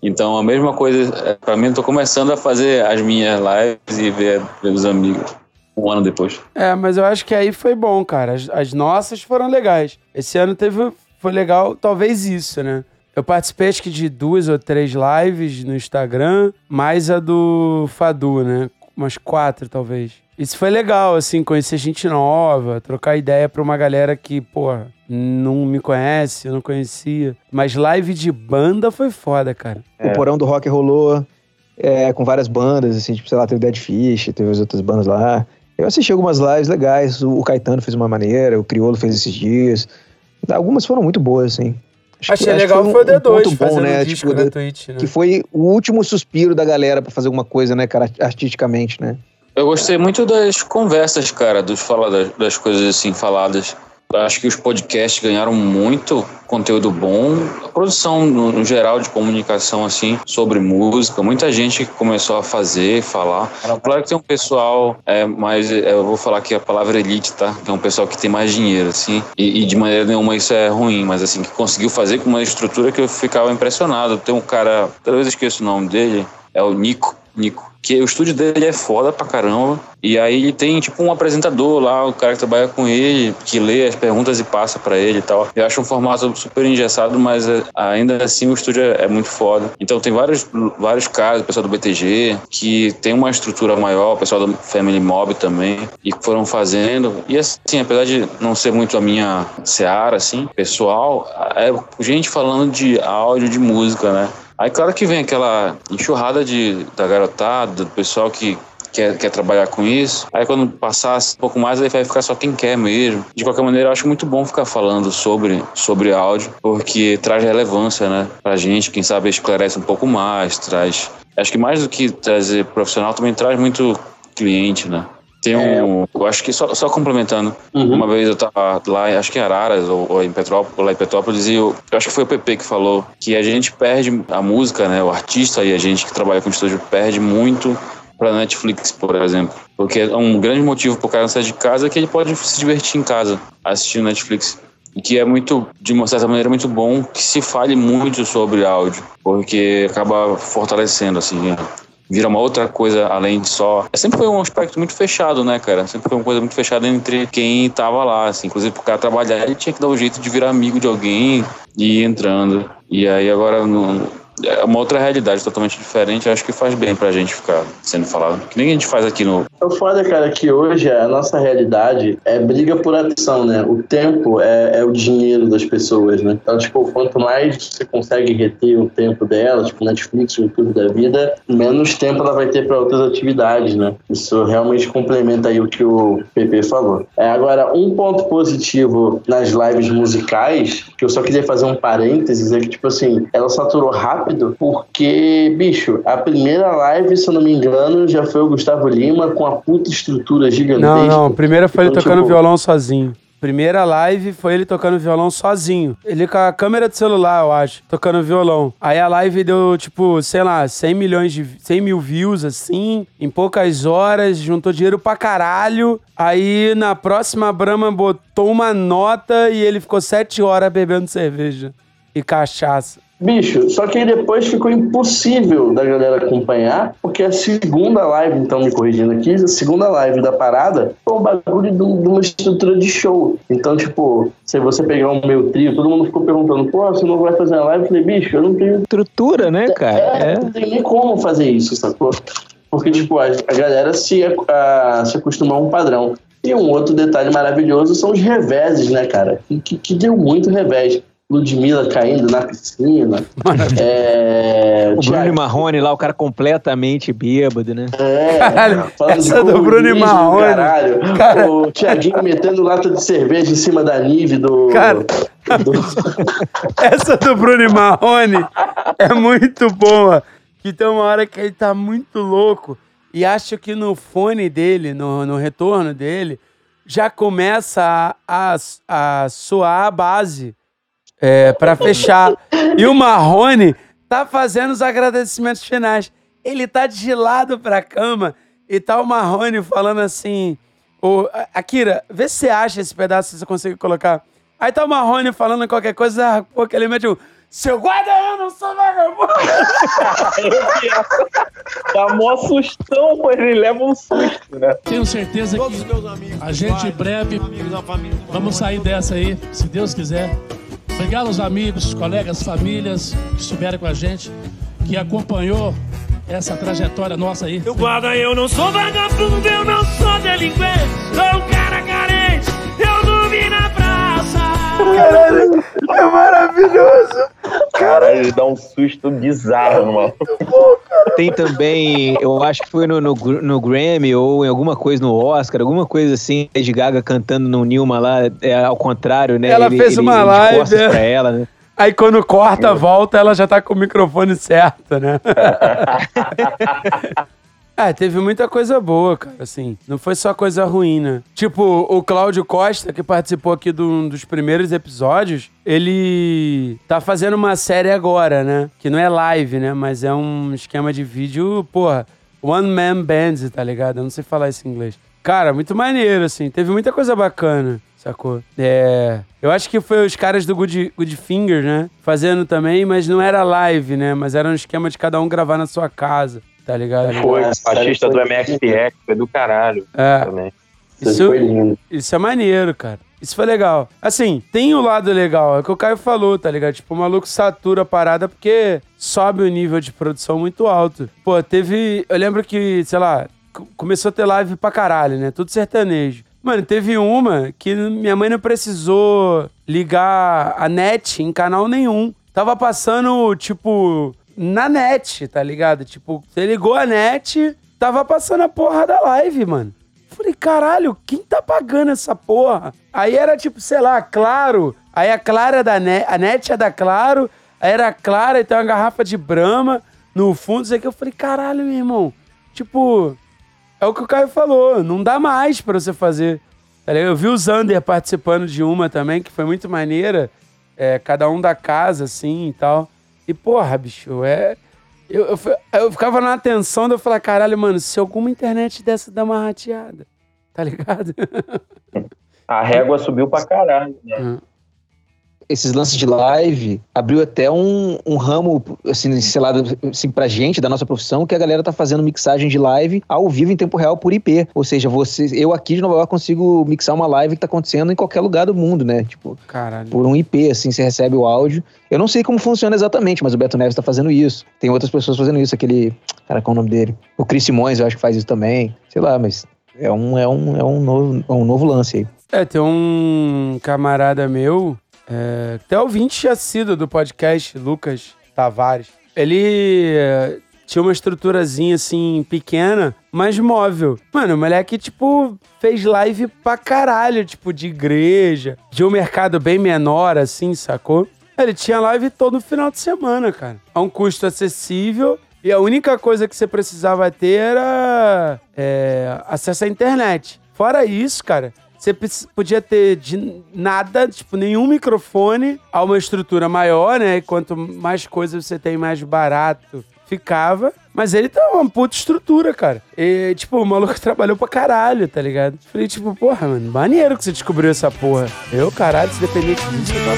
Speaker 5: Então, a mesma coisa, é, para mim, eu tô começando a fazer as minhas lives e ver, ver os amigos um ano depois.
Speaker 1: É, mas eu acho que aí foi bom, cara. As, as nossas foram legais. Esse ano teve, foi legal, talvez isso, né? Eu participei acho que de duas ou três lives no Instagram, mais a do Fadu, né? Umas quatro, talvez. Isso foi legal, assim, conhecer gente nova, trocar ideia pra uma galera que, porra, não me conhece, eu não conhecia. Mas live de banda foi foda, cara.
Speaker 3: É. O Porão do Rock rolou é, com várias bandas, assim, tipo, sei lá, teve Dead Fish, teve as outras bandas lá. Eu assisti algumas lives legais, o Caetano fez uma maneira, o Criolo fez esses dias. Algumas foram muito boas, assim.
Speaker 1: Acho Achei que, legal acho foi o D2 um bom, né? Tipo,
Speaker 3: na
Speaker 1: Twitch, né?
Speaker 3: Que foi o último suspiro da galera para fazer alguma coisa, né, cara, artisticamente, né?
Speaker 5: Eu gostei muito das conversas, cara, dos fala das, das coisas assim faladas. Acho que os podcasts ganharam muito conteúdo bom. A produção, no, no, geral, de comunicação, assim, sobre música. Muita gente começou a fazer, falar. Claro que tem um pessoal, é, mais, é, eu vou falar aqui a palavra elite, tá? Que é um pessoal que tem mais dinheiro, assim. E, e, de maneira nenhuma isso é ruim, mas assim, que conseguiu fazer com uma estrutura que eu ficava impressionado. Tem um cara, talvez eu esqueça o nome dele, é o Nico. Nico que o estúdio dele é foda pra caramba. E aí ele tem tipo um apresentador lá, o cara que trabalha com ele, que lê as perguntas e passa para ele e tal. Eu acho um formato super engessado, mas é, ainda assim o estúdio é, é, muito foda. Então tem vários, vários casos, o pessoal do BTG, que tem uma estrutura maior, o pessoal do Family Mob também, e foram fazendo. E assim, apesar de não ser muito a minha seara, assim, pessoal, é gente falando de áudio, de música, né? Aí, claro que vem aquela enxurrada de, da garotada, do pessoal que quer, quer trabalhar com isso. Aí, quando passasse um pouco mais, aí vai ficar só quem quer mesmo. De qualquer maneira, eu acho muito bom ficar falando sobre, sobre áudio, porque traz relevância, né, pra gente. Quem sabe esclarece um pouco mais, traz. Acho que mais do que trazer profissional, também traz muito cliente, né? Tem um. É. Eu acho que só, só complementando. Uhum. Uma vez eu tava lá, acho que em Araras ou, ou em Petrópolis, ou lá em Petrópolis, e eu, eu, acho que foi o PP que falou que a gente perde a música, né? O artista e a gente que trabalha com estúdio perde muito pra Netflix, por exemplo. Porque é um grande motivo pro cara sair de casa é que ele pode se divertir em casa assistindo Netflix. E que é muito, de uma certa maneira, muito bom que se fale muito sobre áudio, porque acaba fortalecendo, assim, vira uma outra coisa além de só. É, sempre foi um aspecto muito fechado, né, cara? Sempre foi uma coisa muito fechada entre quem tava lá, assim. Inclusive, pro cara trabalhar, ele tinha que dar um jeito de virar amigo de alguém e ir entrando. E aí agora não é uma outra realidade totalmente diferente. Acho que faz bem pra gente ficar sendo falado. Que nem a gente faz aqui no.
Speaker 2: O foda, cara, que hoje a nossa realidade é briga por atenção, né? O tempo é, é o dinheiro das pessoas, né? Então, tipo, quanto mais você consegue reter o tempo dela, tipo, Netflix, YouTube da vida, menos tempo ela vai ter para outras atividades, né? Isso realmente complementa aí o que o PP falou. É, agora, um ponto positivo nas lives musicais, que eu só queria fazer um parênteses, é que, tipo assim, ela saturou rápido rápido, porque, bicho, a primeira live, se eu não me engano, já foi o Gustavo Lima com a puta estrutura gigantesca.
Speaker 1: Não, não, a primeira foi ele então, tocando tipo... violão sozinho. Primeira live foi ele tocando violão sozinho. Ele com a câmera de celular, eu acho, tocando violão. Aí a live deu, tipo, sei lá, 100 milhões de... 100 mil views, assim, em poucas horas, juntou dinheiro pra caralho. Aí na próxima Brahma botou uma nota e ele ficou 7 horas bebendo cerveja e cachaça.
Speaker 2: Bicho, só que aí depois ficou impossível da galera acompanhar, porque a segunda live, então me corrigindo aqui, a segunda live da parada foi um bagulho de, uma estrutura de show. Então, tipo, se você pegar um meu trio, todo mundo ficou perguntando, pô, você não vai fazer a live? Eu falei, bicho, eu não tenho.
Speaker 3: Estrutura, né, cara?
Speaker 2: É, é. não tem nem como fazer isso, sacou? Porque, tipo, a, a galera se, a, se acostumou a um padrão. E um outro detalhe maravilhoso são os reveses, né, cara? Que, que deu muito revés. Ludmilla caindo na piscina.
Speaker 3: É, o Bruno Marrone lá, o cara completamente bêbado, né?
Speaker 2: É, caralho,
Speaker 1: essa do Bruno Marrone.
Speaker 2: Caralho. Cara... O Thiaguinho metendo lata de cerveja em cima da Nive do.
Speaker 1: Cara. Do... essa do Bruno Marrone é muito boa. Que tem uma hora que ele tá muito louco e acho que no fone dele, no, no retorno dele, já começa a, a, a soar a base é, para fechar. E o Marrone tá fazendo os agradecimentos finais. Ele tá de lado pra cama e tá o Marrone falando assim: Ô, Akira, vê se você acha esse pedaço, se você consegue colocar. Aí tá o Marrone falando qualquer coisa, pô, que ele mete um. Seu guarda, eu não sou vagabundo!
Speaker 4: Dá mó sustão, pô, ele leva um susto, né?
Speaker 6: Tenho certeza que a gente em breve vamos sair dessa aí, se Deus quiser. Obrigado aos amigos, colegas, famílias que estiveram com a gente, que acompanhou essa trajetória nossa aí.
Speaker 7: Eu guarda, eu não sou vagabundo, eu não sou delinquente, sou um cara carente, eu dormi na praça.
Speaker 1: Caralho, é maravilhoso!
Speaker 4: Caralho, ele dá um susto bizarro no maluco.
Speaker 3: Tem também, eu acho que foi no, no, no Grammy ou em alguma coisa no Oscar, alguma coisa assim, Lady Gaga cantando no Nilma lá, é, ao contrário, né?
Speaker 1: Ela fez uma live,
Speaker 3: costas
Speaker 1: é.
Speaker 3: pra ela, né?
Speaker 1: Aí quando corta, volta, ela já tá com o microfone certo, né? É, teve muita coisa boa, cara, assim. Não foi só coisa ruim, né? Tipo, o Cláudio Costa, que participou aqui de um dos primeiros episódios, ele tá fazendo uma série agora, né? Que não é live, né? Mas é um esquema de vídeo, porra, One Man Band, tá ligado? Eu não sei falar isso em inglês. Cara, muito maneiro, assim. Teve muita coisa bacana, sacou? É. Eu acho que foi os caras do Good, Good Finger, né? Fazendo também, mas não era live, né? Mas era um esquema de cada um gravar na sua casa, tá ligado?
Speaker 4: Foi, o baixista
Speaker 2: foi-
Speaker 4: do MXPX, foi do caralho
Speaker 1: É.
Speaker 4: também.
Speaker 1: Isso,
Speaker 2: foi lindo.
Speaker 1: isso é maneiro, cara. Isso foi legal. Assim, tem o lado legal, é o que o Caio falou, tá ligado? Tipo, o maluco satura a parada porque sobe o nível de produção muito alto. Pô, teve. Eu lembro que, sei lá, co- começou a ter live pra caralho, né? Tudo sertanejo. Mano, teve uma que minha mãe não precisou ligar a net em canal nenhum. Tava passando, tipo, na net, tá ligado? Tipo, você ligou a net, tava passando a porra da live, mano. Falei, caralho, quem tá pagando essa porra? Aí era tipo, sei lá, Claro. Aí a Clara da net, a net é da Claro. Aí era Clara e tem uma garrafa de Brahma no fundo, isso aqui. Eu falei, caralho, meu irmão. Tipo, é o que o Caio falou, não dá mais pra você fazer. tá? Eu vi o Zander participando de uma também, que foi muito maneira. É, cada um da casa, assim e tal. E, porra, bicho, é. Eu, eu, eu ficava na atenção de eu falar, caralho, mano, se alguma internet dessa dá uma rateada, tá ligado?
Speaker 4: A régua subiu pra caralho, né?
Speaker 3: Esses lances de live abriu até um, um ramo, assim, sei lá, assim, pra gente, da nossa profissão, que a galera tá fazendo mixagem de live ao vivo em tempo real por IP. Ou seja, você, eu aqui de Nova York consigo mixar uma live que tá acontecendo em qualquer lugar do mundo, né? Tipo,
Speaker 1: Caralho.
Speaker 3: por um IP, assim, você recebe o áudio. Eu não sei como funciona exatamente, mas o Beto Neves tá fazendo isso. Tem outras pessoas fazendo isso, aquele. Cara, qual é o nome dele? O Chris Simões, eu acho que faz isso também. Sei lá, mas é um, é um, é um, novo, é um novo lance aí.
Speaker 1: É, tem um camarada meu, é, até ouvinte sido do podcast, Lucas Tavares. Ele é, tinha uma estruturazinha assim, pequena, mas móvel. Mano, o moleque, tipo, fez live pra caralho, tipo, de igreja, de um mercado bem menor, assim, sacou? Ele tinha live todo final de semana, cara. A um custo acessível. E a única coisa que você precisava ter era é, acesso à internet. Fora isso, cara, você podia ter de nada, tipo, nenhum microfone a uma estrutura maior, né? E quanto mais coisas você tem, mais barato ficava. Mas ele tá uma puta estrutura, cara. E, tipo, o maluco trabalhou pra caralho, tá ligado? Falei, tipo, porra, mano, maneiro que você descobriu essa porra. Eu, caralho, se dependesse disso, eu tava...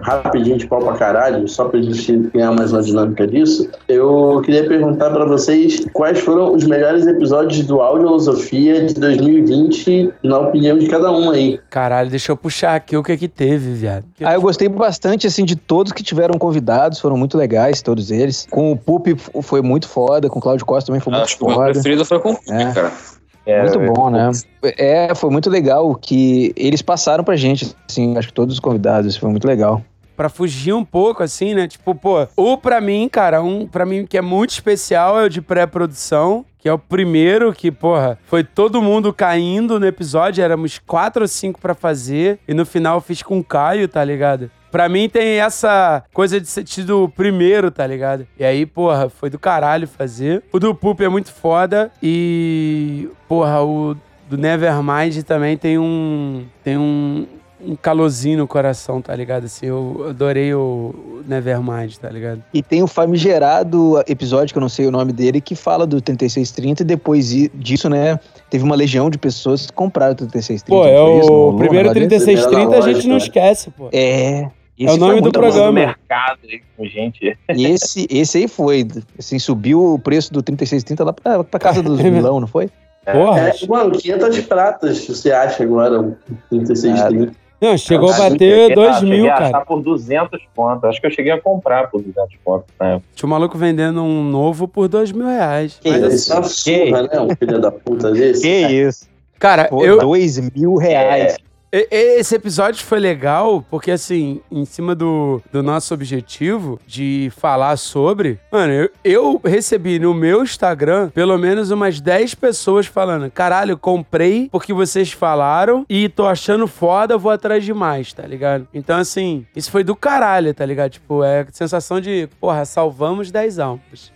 Speaker 2: rapidinho de pau pra caralho, só pra gente ganhar mais uma dinâmica disso, eu queria perguntar pra vocês quais foram os melhores episódios do Audiolosofia de 2020, na opinião de cada um aí.
Speaker 1: Caralho, deixa eu puxar aqui o que que teve, viado.
Speaker 3: Ah, eu gostei bastante, assim, de todos que tiveram convidados, foram muito legais, todos eles. Com o Pup f- foi muito foda, com o Cláudio Costa também foi muito
Speaker 5: Acho que o meu
Speaker 3: foda.
Speaker 5: preferido foi com o
Speaker 3: É.
Speaker 5: cara.
Speaker 4: É,
Speaker 3: Muito bom, né? É, foi muito legal o que eles passaram pra gente, assim, acho que todos os convidados, foi muito legal.
Speaker 1: Pra fugir um pouco, assim, né? Tipo, pô, o pra mim, cara, um pra mim que é muito especial é o de pré-produção, que é o primeiro que, porra, foi todo mundo caindo no episódio, éramos quatro ou cinco pra fazer, e no final eu fiz com o Caio, tá ligado? Pra mim tem essa coisa de ser tido o primeiro, tá ligado? E aí, porra, foi do caralho fazer. O do Poop é muito foda e, porra, o do Nevermind também tem um tem um, um calorzinho no coração, tá ligado? Assim, eu adorei o o Nevermind, tá ligado?
Speaker 3: E tem o famigerado episódio, que eu não sei o nome dele, que fala do 3630 e depois disso, né, teve uma legião de pessoas que compraram o 3630.
Speaker 1: Pô, é
Speaker 3: foi isso?
Speaker 1: O primeiro
Speaker 3: negócio desse?
Speaker 1: 3630 a gente não
Speaker 2: né?
Speaker 1: esquece, pô.
Speaker 3: É.
Speaker 1: É
Speaker 3: esse
Speaker 1: o
Speaker 3: foi
Speaker 1: nome do programa.
Speaker 4: do mercado aí com gente.
Speaker 3: E esse, esse aí foi, assim, subiu o preço do 3630 lá pra, pra casa dos
Speaker 1: É
Speaker 3: vilão, não foi?
Speaker 1: Porra.
Speaker 2: É, mano, 500 pratas você acha agora, um 3630.
Speaker 1: Não, chegou a bater
Speaker 4: cheguei-
Speaker 1: 2
Speaker 4: ah,
Speaker 1: mil,
Speaker 4: cheguei a
Speaker 1: cara.
Speaker 4: achar por 200 pontos. Acho que eu cheguei a comprar por 200 pontos na época.
Speaker 1: Tinha um maluco vendendo um novo por 2 mil reais.
Speaker 2: Que
Speaker 1: Mas,
Speaker 2: isso é uma
Speaker 4: que
Speaker 2: surra, né? Um filho da puta desse.
Speaker 3: isso?
Speaker 1: Cara,
Speaker 3: Pô,
Speaker 1: eu,
Speaker 3: dois mil reais.
Speaker 1: E- Esse episódio foi legal porque, assim, em cima do, do nosso objetivo de falar sobre. Mano, eu, eu recebi no meu Instagram pelo menos umas 10 pessoas falando: caralho, comprei porque vocês falaram e tô achando foda, vou atrás de mais, tá ligado? Então, assim, isso foi do caralho, tá ligado? Tipo, é a sensação de, porra, salvamos 10 almas.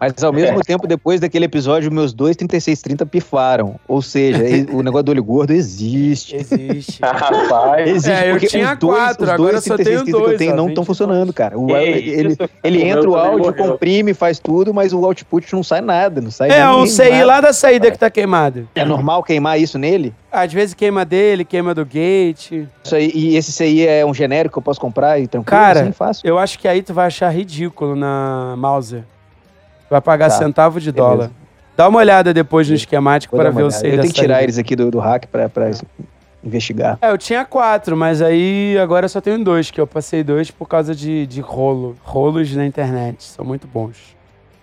Speaker 3: Mas ao mesmo tempo, depois daquele episódio, meus dois 3630 pifaram. Ou seja, o negócio do olho gordo existe.
Speaker 1: Existe.
Speaker 4: Rapaz,
Speaker 3: Existe,
Speaker 1: É, eu
Speaker 3: porque
Speaker 1: tinha
Speaker 3: os dois,
Speaker 1: quatro,
Speaker 3: os
Speaker 1: agora
Speaker 3: dois
Speaker 1: eu só tenho
Speaker 3: 3630 que eu
Speaker 1: dois,
Speaker 3: tenho não
Speaker 1: 20
Speaker 3: estão funcionando, cara. O,
Speaker 4: Que
Speaker 3: ele
Speaker 4: isso,
Speaker 3: ele entra o áudio,
Speaker 2: morreu.
Speaker 3: comprime, faz tudo, mas o output não sai nada, não sai
Speaker 1: É, um CI
Speaker 3: nada.
Speaker 1: lá da saída que tá queimado.
Speaker 3: É normal queimar isso nele?
Speaker 1: Às vezes queima dele, queima do gate.
Speaker 3: Isso aí, e esse CI é um genérico que eu posso comprar e tranquilo?
Speaker 1: Cara,
Speaker 3: assim, fácil.
Speaker 1: Eu acho que aí tu vai achar ridículo na Mauser. Vai pagar
Speaker 3: Tá,
Speaker 1: centavo de
Speaker 3: beleza.
Speaker 1: dólar. Dá uma olhada depois no esquemático
Speaker 3: Vou
Speaker 1: para ver o. CI
Speaker 3: Eu tenho que tirar
Speaker 1: saída.
Speaker 3: eles aqui do, do hack pra investigar.
Speaker 1: É, eu tinha quatro, mas aí agora eu só tenho dois, que eu passei dois por causa de, de rolo. Rolos na internet, são muito bons.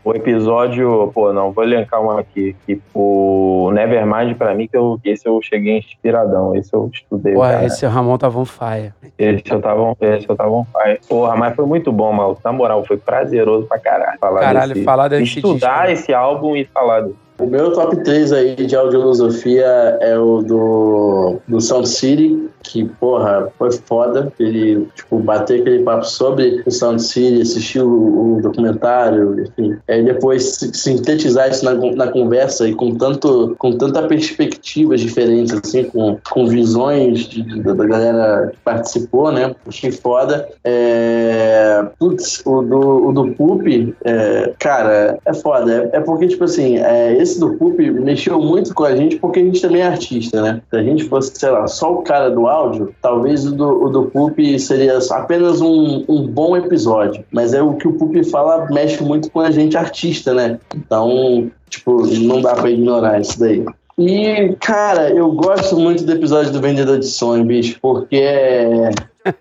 Speaker 4: O episódio, pô, não, vou elencar um aqui. Que o Nevermind, pra mim, que eu, esse eu cheguei inspiradão. Esse eu estudei. Cara.
Speaker 1: esse Ramon tava on fire.
Speaker 4: Esse eu tava, esse eu tava on fire. Porra, mas foi muito bom, maluco. Na moral, foi prazeroso pra caralho. Falar
Speaker 1: Caralho,
Speaker 4: desse,
Speaker 1: falar desse
Speaker 4: Estudar
Speaker 1: disco.
Speaker 4: esse álbum e falar dele.
Speaker 2: O meu top 3 aí de audiolosofia é o do, do Sound City, que, porra, foi foda. Ele, tipo, bater aquele papo sobre o Sound City, assistir o, o documentário, enfim. Aí depois si- sintetizar isso na, na conversa e com, tanto, com tanta perspectivas diferentes, assim, com, com visões de- de- da galera que participou, né? Achei foda. É... Putz, o do, o do Poop, é, cara, é foda. É, é porque, tipo assim, é, esse do Poop mexeu muito com a gente porque a gente também é artista, né? Se a gente fosse, sei lá, só o cara do áudio, talvez o do, o do Poop seria apenas um, um bom episódio. Mas é o que o Poop fala mexe muito com a gente artista, né? Então, tipo, não dá pra ignorar isso daí. E, cara, eu gosto muito do episódio do Vendedor de Sonho, bicho, porque é,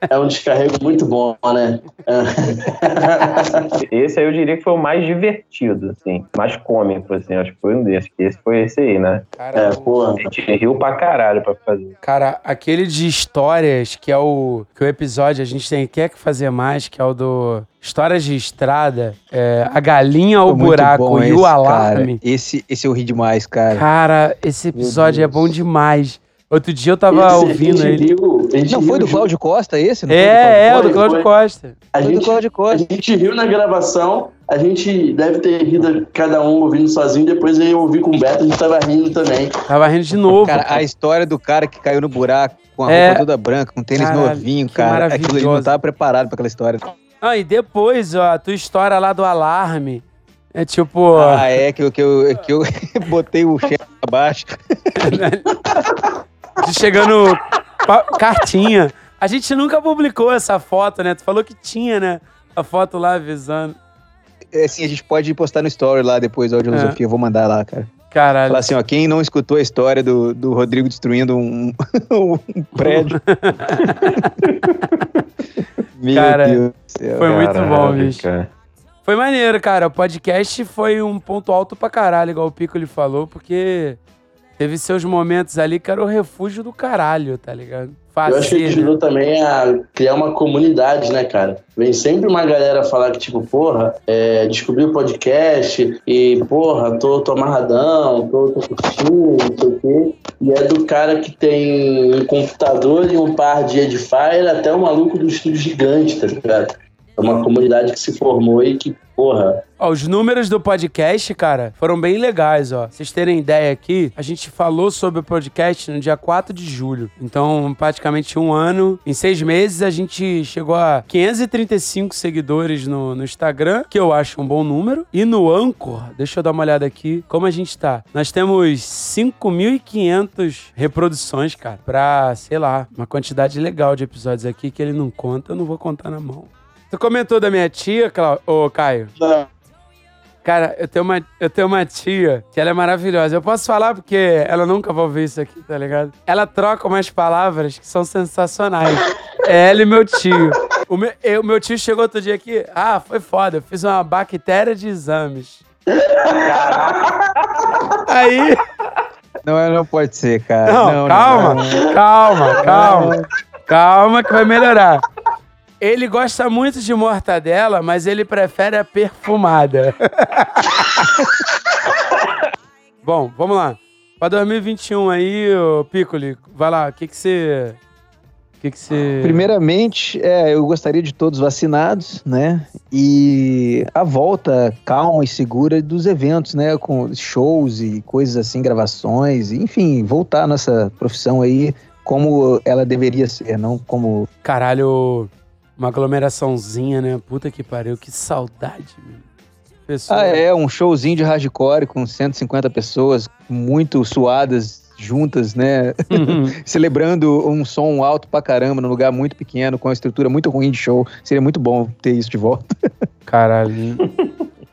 Speaker 2: é um descarrego muito bom, né?
Speaker 4: Esse aí eu diria que foi o mais divertido, assim. Mais cômico, assim. Acho que foi um desses. Esse foi esse aí, né?
Speaker 1: Cara,
Speaker 2: É,
Speaker 1: o-
Speaker 2: porra.
Speaker 4: A gente riu pra caralho pra fazer.
Speaker 1: Cara, aquele de histórias, que é o, que o episódio a gente tem, quer que fazer mais, que é o do Histórias de Estrada, é, a galinha, o
Speaker 3: Foi muito
Speaker 1: buraco e
Speaker 3: esse,
Speaker 1: o
Speaker 3: cara.
Speaker 1: alarme.
Speaker 3: Esse, esse eu ri demais, cara.
Speaker 1: Cara, esse episódio é bom demais. Outro dia eu tava
Speaker 2: Esse,
Speaker 1: ouvindo ele.
Speaker 2: gente
Speaker 3: Não foi do Cláudio Costa esse? Não
Speaker 1: É, é, o
Speaker 2: Foi,
Speaker 1: do Cláudio
Speaker 2: foi.
Speaker 1: Costa.
Speaker 2: A
Speaker 3: Foi do
Speaker 2: gente,
Speaker 3: Cláudio
Speaker 2: a
Speaker 3: Costa.
Speaker 2: gente riu na gravação, a gente deve ter rido cada um ouvindo sozinho, depois eu ouvi com o Beto, a gente tava rindo também.
Speaker 1: Tava rindo de novo.
Speaker 3: Cara, a história do cara que caiu no buraco com a
Speaker 1: É.
Speaker 3: roupa toda branca, com tênis
Speaker 1: Caralho,
Speaker 3: novinho, cara. Aquilo ele não tava preparado pra aquela história.
Speaker 1: Ah, e depois, ó, a tua história lá do alarme. É tipo.
Speaker 3: Ah, é que eu, que eu, que eu botei o chefe abaixo.
Speaker 1: de chegando cartinha. A gente nunca publicou essa foto, né? Tu falou que tinha, né? A foto lá avisando.
Speaker 3: É, Assim, a gente pode postar no story lá depois da audiolosofia. Eu vou mandar lá, cara.
Speaker 1: Caralho.
Speaker 3: Falar assim, ó, quem não escutou a história do, do Rodrigo destruindo um, um prédio. Meu
Speaker 1: Cara,
Speaker 3: Deus do céu.
Speaker 1: Foi muito bom, bicho.
Speaker 4: cara.
Speaker 1: Foi maneiro, cara. O podcast foi um ponto alto pra caralho, igual o Pico ele falou, porque teve seus momentos ali que era o refúgio do caralho, tá ligado?
Speaker 2: Eu acho que
Speaker 1: Fazia,
Speaker 2: ajudou também a criar uma comunidade, né, cara? Vem sempre uma galera falar que, tipo, porra, é, descobri o podcast e, porra, tô, tô amarradão, tô, tô curtindo, não sei o quê. E é do cara que tem um computador e um par de Edifier até o maluco do estúdio gigante, tá ligado? É uma comunidade que se formou e que, porra,
Speaker 1: Ó, os números do podcast, cara, foram bem legais, ó. Vocês terem ideia aqui, a gente falou sobre o podcast no dia 4 de julho. Então, praticamente um ano. Em seis meses, a gente chegou a 535 seguidores no, no Instagram, que eu acho um bom número. E no Anchor, deixa eu dar uma olhada aqui, como a gente tá. Nós temos 5.500 reproduções, cara, pra, sei lá, uma quantidade legal de episódios aqui que ele não conta, eu não vou contar na mão. Tu comentou da minha tia, Clau... ô Caio?
Speaker 2: não,
Speaker 1: Cara, eu tenho, uma, eu tenho uma tia que ela é maravilhosa. Eu posso falar porque ela nunca vai ouvir isso aqui, tá ligado? Ela troca umas palavras que são sensacionais. É ela e meu tio. O meu, eu- meu tio chegou outro dia aqui. Ah, foi foda. Eu fiz uma bactéria de exames. Aí.
Speaker 3: Não, não pode ser, cara.
Speaker 1: Não, calma, calma, calma. Calma que vai melhorar. Ele gosta muito de mortadela, mas ele prefere a perfumada. Bom, vamos lá. Pra 2021 aí, ô Piccoli, vai lá, o que que você... O que que você...
Speaker 3: Primeiramente, é, eu gostaria de todos vacinados, né? E a volta calma e segura dos eventos, né? Com shows e coisas assim, gravações, enfim, voltar a nossa profissão aí como ela deveria ser, não como.
Speaker 1: Caralho, uma aglomeraçãozinha, né? Puta que pariu, que saudade, meu. Pessoa...
Speaker 3: Ah, é, um showzinho de hardcore com 150 pessoas muito suadas juntas, né? Celebrando um som alto pra caramba num lugar muito pequeno, com uma estrutura muito ruim de show. Seria muito bom ter isso de volta.
Speaker 1: Caralho.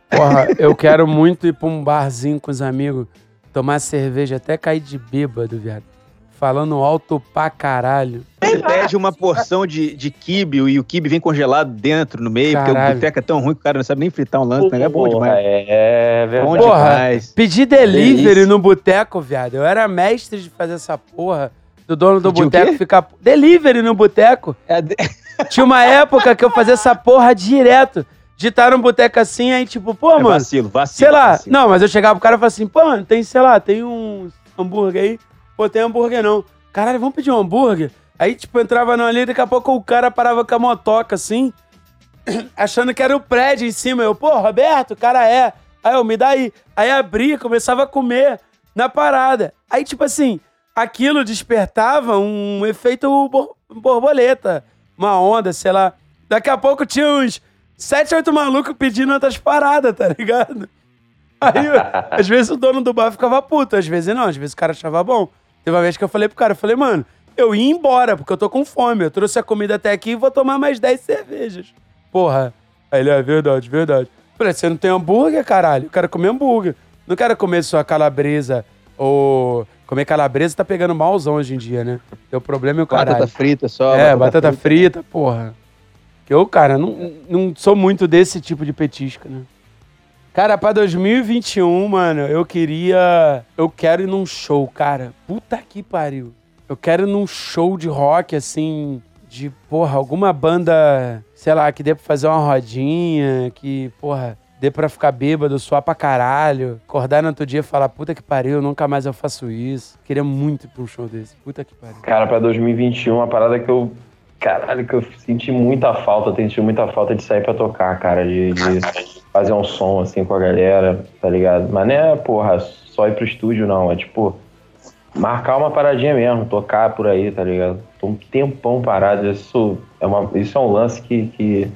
Speaker 1: Porra, eu quero muito ir pra um barzinho com os amigos, tomar cerveja até cair de bêbado, viado. Falando alto pra caralho.
Speaker 3: Você pede uma porção de, de quibe e o quibe vem congelado dentro, no meio, porque
Speaker 1: Caralho.
Speaker 3: o boteco é tão ruim que o cara não sabe nem fritar um lance, né? É bom demais.
Speaker 4: É verdade.
Speaker 3: Bom
Speaker 1: Porra,
Speaker 3: demais.
Speaker 1: Pedir delivery
Speaker 2: Delícia.
Speaker 1: no boteco, viado. Eu era mestre de fazer essa porra. Do dono do boteco ficar. Delivery no boteco.
Speaker 3: É de-
Speaker 1: Tinha uma época que eu fazia essa porra direto. De estar num boteco assim, aí tipo, pô,
Speaker 3: é
Speaker 1: mano.
Speaker 3: vacilo, vacilo.
Speaker 1: Sei lá,
Speaker 3: vacilo.
Speaker 1: não, mas eu chegava pro cara e falava assim, pô, mano, tem, sei lá, tem um hambúrguer aí. Pô, tem hambúrguer não. Caralho, vamos pedir um hambúrguer? Aí, tipo, entrava não ali, daqui a pouco o cara parava com a motoca, assim, achando que era o prédio em cima. Eu, pô, Roberto, o cara é. Aí eu, me dá aí. Aí abria, começava a comer na parada. Aí, tipo assim, aquilo despertava um efeito bor- borboleta, uma onda, sei lá. Daqui a pouco tinha uns sete, oito malucos pedindo outras paradas, tá ligado? Aí, às vezes o dono do bar ficava puto, às vezes não, às vezes o cara achava bom. Teve uma vez que eu falei pro cara, eu falei, mano, eu ia embora, porque eu tô com fome. Eu trouxe a comida até aqui e vou tomar mais 10 cervejas. Porra. Aí ele, é verdade, verdade. Falei, você não tem hambúrguer, caralho? Eu quero comer hambúrguer. Não quero comer só calabresa ou... Comer calabresa tá pegando malzão hoje em dia, né? Teu problema é o caralho.
Speaker 3: Batata frita só.
Speaker 1: É, batata frita, porra. Que eu, cara, não, não sou muito desse tipo de petisco, né? Cara, pra 2021, mano, eu queria. Eu quero ir num show, cara. Puta que pariu. Eu quero ir num show de rock, assim. De, porra, alguma banda, sei lá, que dê pra fazer uma rodinha, que, porra, dê pra ficar bêbado, suar pra caralho. Acordar no outro dia e falar, puta que pariu, nunca mais eu faço isso. Queria muito ir pra um show desse. Puta que pariu.
Speaker 4: Cara, pra 2021, uma parada que eu. Caralho, que eu senti muita falta, eu senti muita falta de sair pra tocar, cara, de, de fazer um som assim com a galera, tá ligado? Mas não é, porra, só ir pro estúdio, não. É tipo, marcar uma paradinha mesmo, tocar por aí, tá ligado? Tô um tempão parado. Isso é, uma, isso é um lance que, que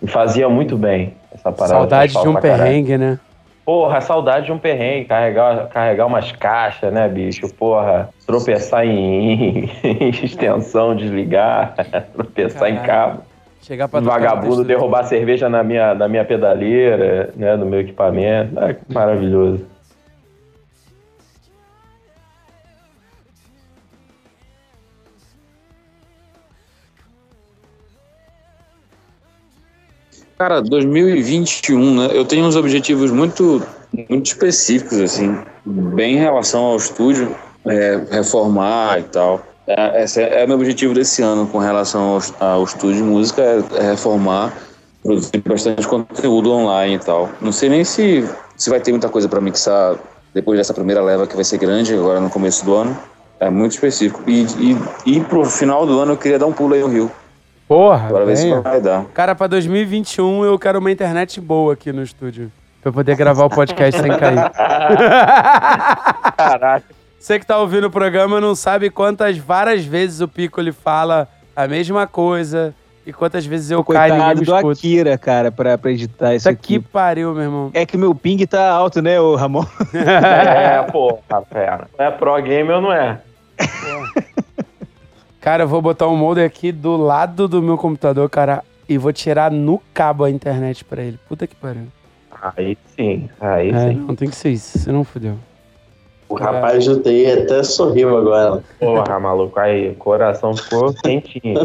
Speaker 4: me fazia muito bem. Essa parada.
Speaker 1: Saudade de um
Speaker 4: caralho.
Speaker 1: perrengue, né?
Speaker 4: Porra, saudade de um perrengue, carregar, carregar umas caixas, né, bicho? Porra, tropeçar em, em extensão, desligar, tropeçar em
Speaker 1: Caralho.
Speaker 4: cabo.
Speaker 1: Chegar pra
Speaker 4: Vagabundo derrubar cerveja na minha, na minha pedaleira, né, no meu equipamento. Que maravilhoso.
Speaker 5: Cara, 2021, né? Eu tenho uns objetivos muito muito específicos, assim, bem em relação ao estúdio, é, reformar e tal. É, esse é, é meu objetivo desse ano com relação ao, ao estúdio de música, é, é reformar, produzir bastante conteúdo online e tal. Não sei nem se, se vai ter muita coisa para mixar depois dessa primeira leva que vai ser grande agora no começo do ano. É muito específico. E, e, e pro final do ano eu queria dar um pulo aí no Rio.
Speaker 1: Porra,
Speaker 5: Bora ver se vai dar.
Speaker 1: Cara, pra 2021 eu quero uma internet boa aqui no estúdio. Pra eu poder gravar o podcast sem cair.
Speaker 4: Caraca.
Speaker 1: Você que tá ouvindo o programa não sabe quantas várias vezes o Pico ele fala a mesma coisa e quantas vezes eu caio e ninguém
Speaker 3: Coitado
Speaker 1: me
Speaker 3: do. Akira, cara, pra, pra editar isso
Speaker 1: Isso aqui
Speaker 3: aqui.
Speaker 1: pariu, meu irmão.
Speaker 3: É que meu ping tá alto, né, ô Ramon?
Speaker 4: É, pô, pera. Não é pro game ou não é?
Speaker 1: Cara, eu vou botar um molde aqui do lado do meu computador, cara, e vou tirar no cabo a internet pra ele. Puta que pariu.
Speaker 4: Aí sim, aí
Speaker 1: É,
Speaker 4: sim.
Speaker 1: não tem que ser isso, senão fudeu.
Speaker 2: O rapaz do TI até sorriu agora.
Speaker 4: Porra, maluco, aí, coração ficou quentinho.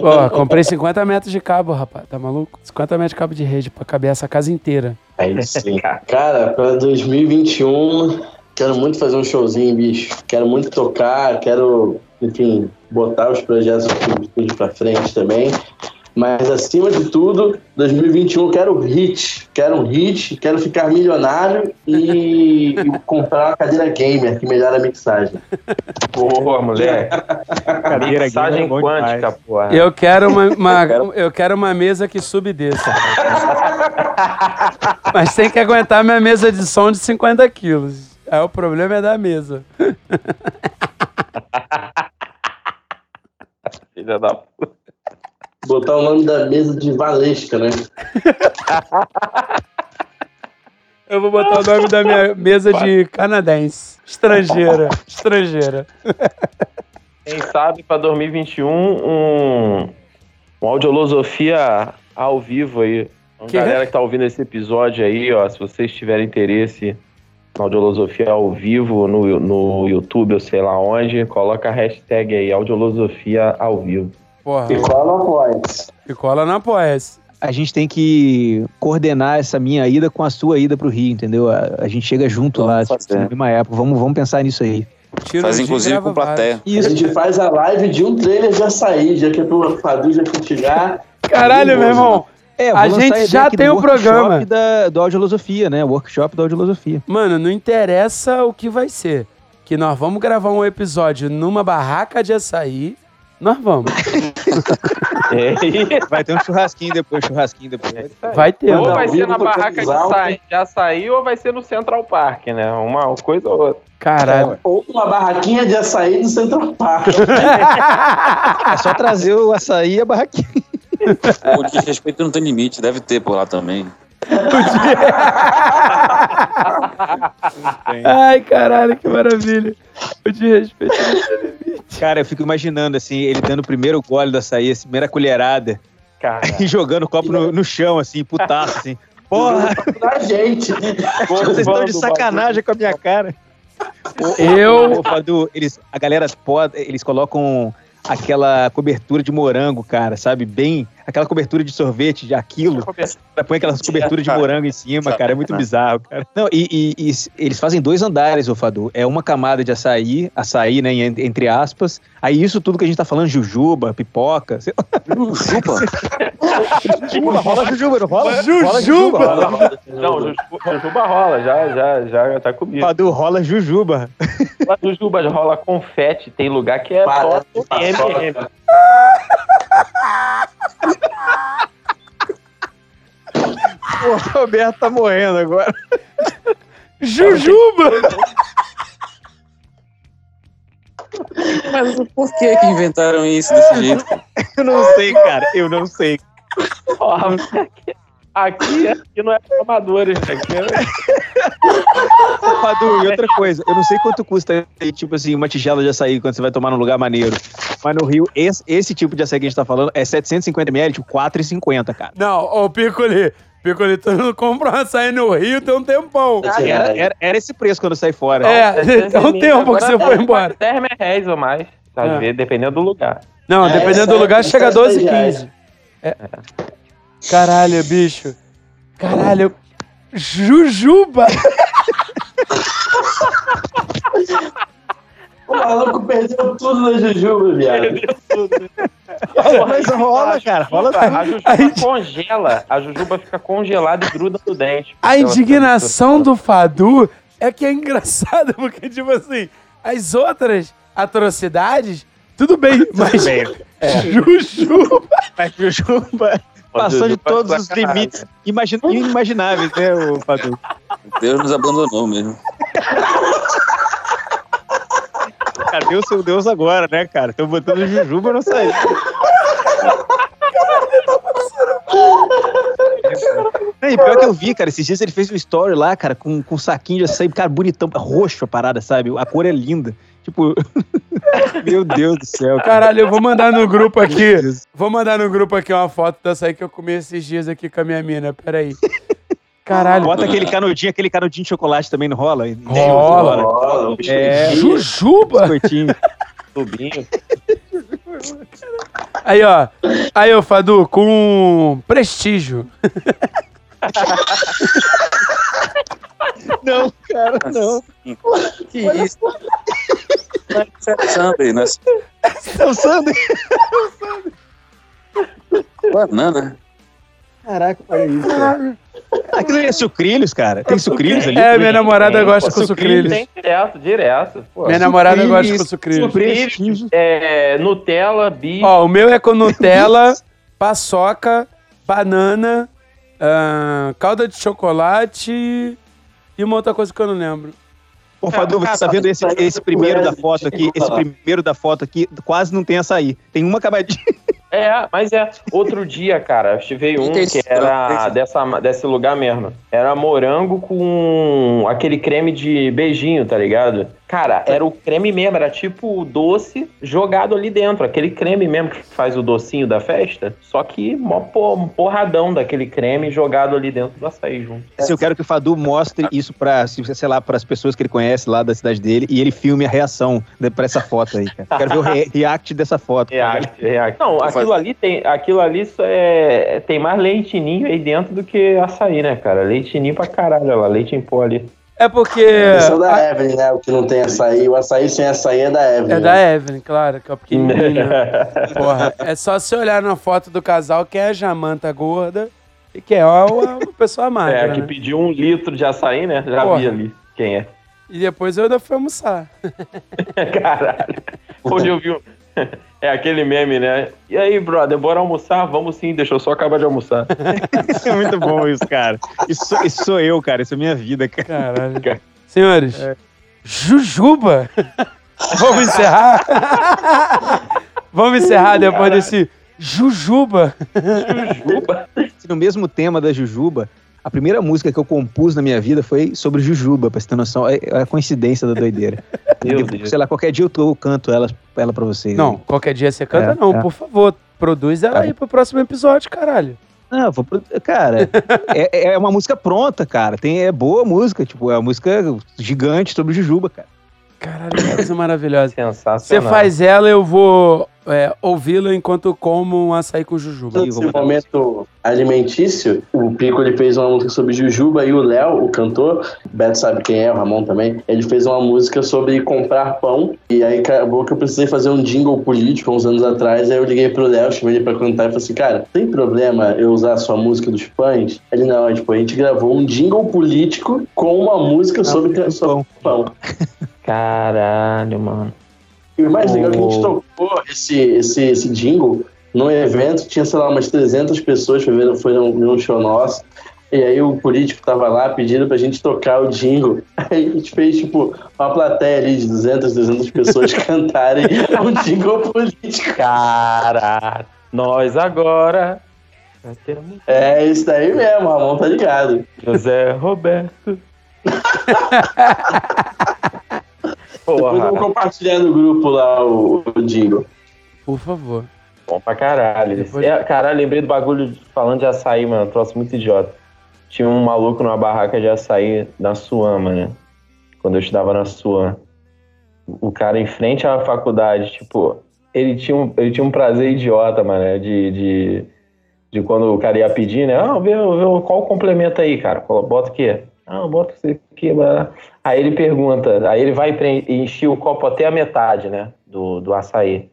Speaker 1: Ó, comprei 50 metros de cabo, rapaz. Tá maluco? 50 metros de cabo de rede pra caber essa casa inteira.
Speaker 2: Aí sim. Cara, pra 2021, quero muito fazer um showzinho, bicho. Quero muito tocar, quero, enfim, botar os projetos do estúdio pra frente também. Mas acima de tudo, 2021 eu quero hit. Quero um hit, quero ficar milionário e, e comprar uma cadeira gamer que melhora a mixagem.
Speaker 4: Porra, moleque.
Speaker 3: Cadeira
Speaker 4: Mixagem
Speaker 3: gamer é
Speaker 4: quântica,
Speaker 3: demais.
Speaker 4: porra.
Speaker 1: Eu quero uma, uma- eu quero uma mesa que suba e desça. Mas tem que aguentar minha mesa de som de 50 quilos. Aí o problema é da mesa.
Speaker 4: Filha da puta.
Speaker 2: Botar o nome da mesa de Valesca, né?
Speaker 1: Eu vou botar o nome da minha mesa de canadense. Estrangeira. Estrangeira.
Speaker 4: Quem sabe pra 2021 um, um audiolosofia ao vivo aí. Então,
Speaker 1: Que?
Speaker 4: galera que tá ouvindo esse episódio aí, ó, se vocês tiverem interesse audiolosofia ao vivo no, no YouTube ou sei lá onde, coloca a hashtag aí, audiolosofia ao vivo.
Speaker 1: Porra.
Speaker 2: E cola a voz.
Speaker 1: E cola na Poes.
Speaker 3: A gente tem que coordenar essa minha ida com a sua ida pro Rio, entendeu? A, a gente chega junto
Speaker 5: Vamos
Speaker 3: lá,
Speaker 5: fazer.
Speaker 3: na mesma época. Vamos, vamos pensar nisso aí.
Speaker 1: Tiro
Speaker 5: Faz inclusive com plateia.
Speaker 2: A gente faz a live de um trailer já sair, já que é pro Fadu já chegar.
Speaker 1: Caralho, meu irmão.
Speaker 3: É,
Speaker 1: A gente já tem o programa.
Speaker 3: workshop Da, do Audiolosofia, né? O workshop da Audiolosofia.
Speaker 1: Mano, não interessa o que vai ser. Que nós vamos gravar um episódio numa barraca de açaí. Nós vamos.
Speaker 4: É,
Speaker 3: Vai ter um churrasquinho depois, churrasquinho depois.
Speaker 1: Vai ter.
Speaker 4: ou
Speaker 2: Não,
Speaker 4: vai ser na barraca de açaí, de açaí ou vai ser no Central Park, né? Uma coisa ou outra.
Speaker 1: Caralho.
Speaker 2: Ou uma barraquinha de açaí do Central Park.
Speaker 3: É só trazer o açaí e a barraquinha.
Speaker 5: O desrespeito não tem limite, deve ter por lá também.
Speaker 1: Ai, caralho, que maravilha. O de respeito.
Speaker 3: Cara, eu fico imaginando, assim, ele dando o primeiro gole do açaí, assim, primeira colherada,
Speaker 4: Cara,
Speaker 3: e jogando o copo no, no chão, assim, putaço, assim. Porra,
Speaker 2: da gente.
Speaker 3: vocês estão de sacanagem com a minha cara.
Speaker 1: Eu.
Speaker 3: Eles, a galera pode, eles colocam aquela cobertura de morango, cara, sabe? Bem, aquela cobertura de sorvete de aquilo. Põe aquelas coberturas de morango em cima, cara. É muito bizarro, cara. Não, e, e- e eles fazem dois andares, ô Fadu. É uma camada de açaí, açaí, né, entre aspas. Aí isso tudo que a gente tá falando, jujuba, pipoca. sei lá.
Speaker 5: Chupa.
Speaker 3: Jujuba, rola jujuba, não rola?
Speaker 1: Jujuba!
Speaker 3: Rola jujuba. rola.
Speaker 4: Não, Juju- Jujuba rola, já, já, já tá comigo.
Speaker 3: Fadu, rola jujuba.
Speaker 4: Lá Jujuba rola confete, tem lugar que é
Speaker 2: Para,
Speaker 4: MM.
Speaker 3: O Roberto tá morrendo agora.
Speaker 1: Jujuba!
Speaker 5: Mas por que que inventaram isso desse jeito?
Speaker 3: Eu não sei, cara. Eu não sei.
Speaker 4: Porra, aqui, aqui não é amadores, aqui é...
Speaker 3: Fadu, e outra coisa, eu não sei quanto custa, tipo assim, uma tigela de açaí quando você vai tomar num lugar maneiro. Mas no Rio, esse, esse tipo de açaí que a gente tá falando é 750ml, tipo 4,50, cara.
Speaker 1: Não, ô Piccoli. Piccoli, tu não compra um açaí no Rio tem um tempão.
Speaker 3: Era, era, era esse preço quando eu saí fora.
Speaker 1: É, tem um tempo que você foi embora.
Speaker 4: 10 reais ou mais, às
Speaker 1: É.
Speaker 4: vezes, dependendo do lugar.
Speaker 1: Não,
Speaker 2: É,
Speaker 1: dependendo do
Speaker 2: sete-
Speaker 1: lugar, chega a
Speaker 2: sete
Speaker 1: 12,
Speaker 2: reais.
Speaker 1: 15. É. Caralho, bicho. Caralho. Jujuba.
Speaker 2: O maluco perdeu tudo na Jujuba, viado.
Speaker 3: Mas rola, cara. Rola
Speaker 4: A Jujuba congela. A Jujuba fica congelada e gruda no dente.
Speaker 1: A indignação do Fadu é que é engraçado, porque, tipo assim, as outras atrocidades, tudo bem, mas
Speaker 3: bem.
Speaker 1: Jujuba.
Speaker 3: Mas Jujuba passou de todos os limites imagina- inimagináveis, né, o Fadu?
Speaker 5: Deus nos abandonou mesmo.
Speaker 3: Cadê o seu Deus agora, né, cara? Estão botando Jujuba no sair. Não, e pior que eu vi, cara, esses dias ele fez um story lá, cara, com, com um saquinho de açaí, cara, bonitão, roxo a parada, sabe? A cor é linda. Tipo, meu Deus do céu. cara.
Speaker 1: Caralho, eu vou mandar no grupo aqui. Vou mandar no grupo aqui uma foto dessa aí que eu comi esses dias aqui com a minha mina. Peraí. Caralho.
Speaker 3: Bota aquele canudinho, aquele canudinho de chocolate também não rola?
Speaker 1: Rola.
Speaker 2: Rola, um
Speaker 3: É.
Speaker 1: Jujuba.
Speaker 3: Biscoitinho.
Speaker 4: Tubinho.
Speaker 1: Aí, ó. Aí, ô Fadu, com prestígio.
Speaker 3: Não, cara, não.
Speaker 5: Que isso? Isso é samba aí, né?
Speaker 3: É o Sander.
Speaker 5: Banana.
Speaker 3: Caraca, olha isso. Cara. Aquilo ali é sucrilhos, cara. Tem sucrilhos ali?
Speaker 1: É, minha namorada
Speaker 4: Tem,
Speaker 1: gosta
Speaker 4: pô,
Speaker 1: com sucrilhos.
Speaker 4: Tem direto, direto. Pô.
Speaker 1: Minha namorada
Speaker 3: sucrilhos,
Speaker 1: gosta com sucrilhos.
Speaker 3: Prestígio.
Speaker 4: É, Nutella, bicho.
Speaker 1: Ó, o meu é com Nutella, paçoca, banana, ah, calda de chocolate e uma outra coisa que eu não lembro.
Speaker 3: Ô, Fadu, você tá vendo esse, esse primeiro da foto aqui? Esse primeiro da foto aqui quase não tem açaí. Tem uma camadinha.
Speaker 4: É, mas é. Outro dia, cara, veio um que era dessa, desse lugar mesmo. Era morango com aquele creme de beijinho, tá ligado? Cara, era o creme mesmo, era tipo o doce jogado ali dentro. Aquele creme mesmo que faz o docinho da festa. Só que mó por- um porradão daquele creme jogado ali dentro do açaí junto.
Speaker 3: Se eu quero que o Fadu mostre isso pra, se- sei lá, para as pessoas que ele conhece lá da cidade dele e ele filme a reação pra essa foto aí, cara. Quero ver o re- react dessa foto. cara.
Speaker 4: React, react. Não, aquilo ali tem. Aquilo ali só é, tem mais leitinho aí dentro do que açaí, né, cara? Leitinho pra caralho, olha lá, leite em pó ali.
Speaker 1: É porque.
Speaker 2: Esse é o da
Speaker 1: a-
Speaker 2: Evelyn, né? O que não tem açaí. O açaí sem açaí é da Evelyn.
Speaker 1: É
Speaker 2: né?
Speaker 1: da Evelyn, claro, que é o pequenininho. Porra, é só se olhar na foto do casal que é a Jamanta gorda e que é uma, uma pessoa magra,
Speaker 4: É, que
Speaker 1: né?
Speaker 4: pediu um litro de açaí, né? Já
Speaker 1: Porra.
Speaker 4: vi ali quem é.
Speaker 1: E depois eu ainda fui almoçar.
Speaker 4: Caralho. Hoje eu vi um... É aquele meme, né? E aí, brother, bora almoçar? Vamos sim, deixa eu só acabar de almoçar.
Speaker 3: É muito bom isso, cara. Isso, isso sou eu, cara. Isso é minha vida, cara.
Speaker 1: Caralho. Senhores, Jujuba! Vamos encerrar? Vamos encerrar depois desse Jujuba.
Speaker 4: Jujuba.
Speaker 3: No mesmo tema da Jujuba, a primeira música que eu compus na minha vida foi sobre Jujuba, pra você ter noção. É é a coincidência da doideira.
Speaker 4: Meu
Speaker 3: Depois,
Speaker 4: Deus.
Speaker 3: sei lá, qualquer dia eu, tô- eu canto ela, ela pra vocês.
Speaker 1: Não, qualquer dia você canta,
Speaker 3: É,
Speaker 1: não.
Speaker 3: é.
Speaker 1: Por favor, produz ela aí pro próximo episódio, caralho.
Speaker 3: Não, vou pro- cara, é, é uma música pronta, cara. Tem, é boa música, tipo, é uma música gigante sobre Jujuba, cara.
Speaker 1: Caralho, que coisa maravilhosa.
Speaker 4: Sensacional.
Speaker 1: Você faz ela, eu vou é, ouvi-la enquanto como um açaí com jujuba.
Speaker 2: Nesse momento alimentício, o Pico ele fez uma música sobre Jujuba e o Léo, o cantor, Beto sabe quem é, o Ramon também, ele fez uma música sobre comprar pão. E aí acabou que eu precisei fazer um jingle político uns anos atrás. Aí eu liguei pro Léo, chamei ele pra cantar e falei assim: Cara, tem problema eu usar a sua música dos pães? Ele não, tipo, a gente gravou um jingle político com uma música sobre,
Speaker 3: do
Speaker 2: sobre pão.
Speaker 4: Caralho, mano.
Speaker 2: E o mais legal é que a gente tocou esse, esse, esse jingle num evento, tinha, sei lá, umas 300 pessoas foi ver, foi num, num show nosso. E aí o político tava lá pedindo pra gente tocar o jingle. Aí a gente fez, tipo, uma plateia ali de 200, 300 pessoas cantarem um jingle político.
Speaker 4: Caralho. Nós agora.
Speaker 2: É isso daí mesmo, Ramon tá ligado.
Speaker 4: José Roberto.
Speaker 2: Depois eu vou
Speaker 4: Porra,
Speaker 2: compartilhar no grupo lá o, o jingle.
Speaker 1: Por favor.
Speaker 4: bom pra caralho.
Speaker 1: Depois-
Speaker 4: É, caralho, lembrei do bagulho falando de açaí, mano. Um troço muito idiota. Tinha um maluco numa barraca de açaí na Suama, né? Quando eu estudava na Suam. O cara em frente à faculdade, tipo, ele tinha um, ele tinha um prazer idiota, mano, de, de, de quando o cara ia pedir, né? Ah, vê, vê qual o complemento aí, cara? Bota o quê? Ah, bota isso aqui. blá. Aí ele pergunta, aí ele vai encher o copo até a metade, né? Do, do açaí.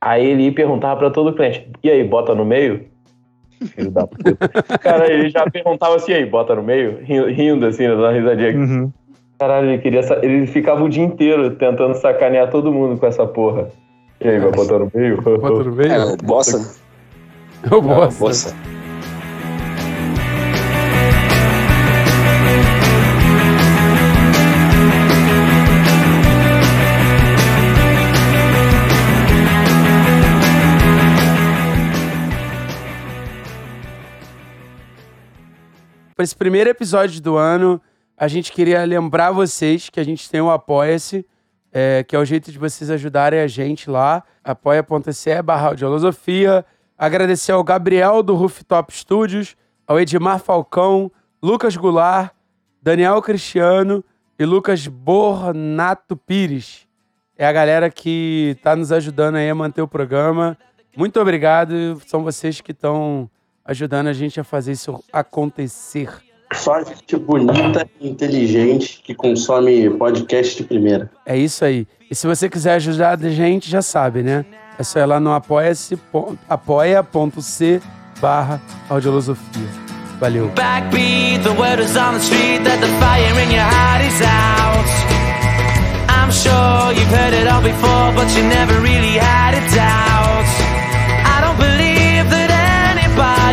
Speaker 4: Aí ele perguntava pra todo cliente, e aí, bota no meio? Filho da puta. Cara, ele já perguntava assim, e aí, bota no meio? Rindo, assim, dando uma risadinha.
Speaker 3: Uhum.
Speaker 4: Caralho, ele queria. Ele ficava o dia inteiro tentando sacanear todo mundo com essa porra. E aí, vai botar no meio?
Speaker 1: Bota no meio?
Speaker 5: É, o bossa.
Speaker 1: Eu gosto.
Speaker 5: bossa.
Speaker 1: Para esse primeiro episódio do ano, a gente queria lembrar vocês que a gente tem o Apoia-se, é, que é o jeito de vocês ajudarem a gente lá, apoia.se barra audiolosofia. Agradecer ao Gabriel do Rooftop Studios, ao Edmar Falcão, Lucas Goulart, Daniel Cristiano e Lucas Bornato Pires. É a galera que tá nos ajudando aí a manter o programa. Muito obrigado, são vocês que estão ajudando a gente a fazer isso acontecer.
Speaker 2: Só gente bonita e inteligente que consome podcast de primeira.
Speaker 1: É isso aí. E se você quiser ajudar a gente, já sabe, né? É só ir lá no apoia-se, apoia.c barra audiolosofia. Valeu.
Speaker 7: Backbeat, the word is on the street that the fire in your heart is out. I'm sure you've heard it all before, but you never really had a doubt.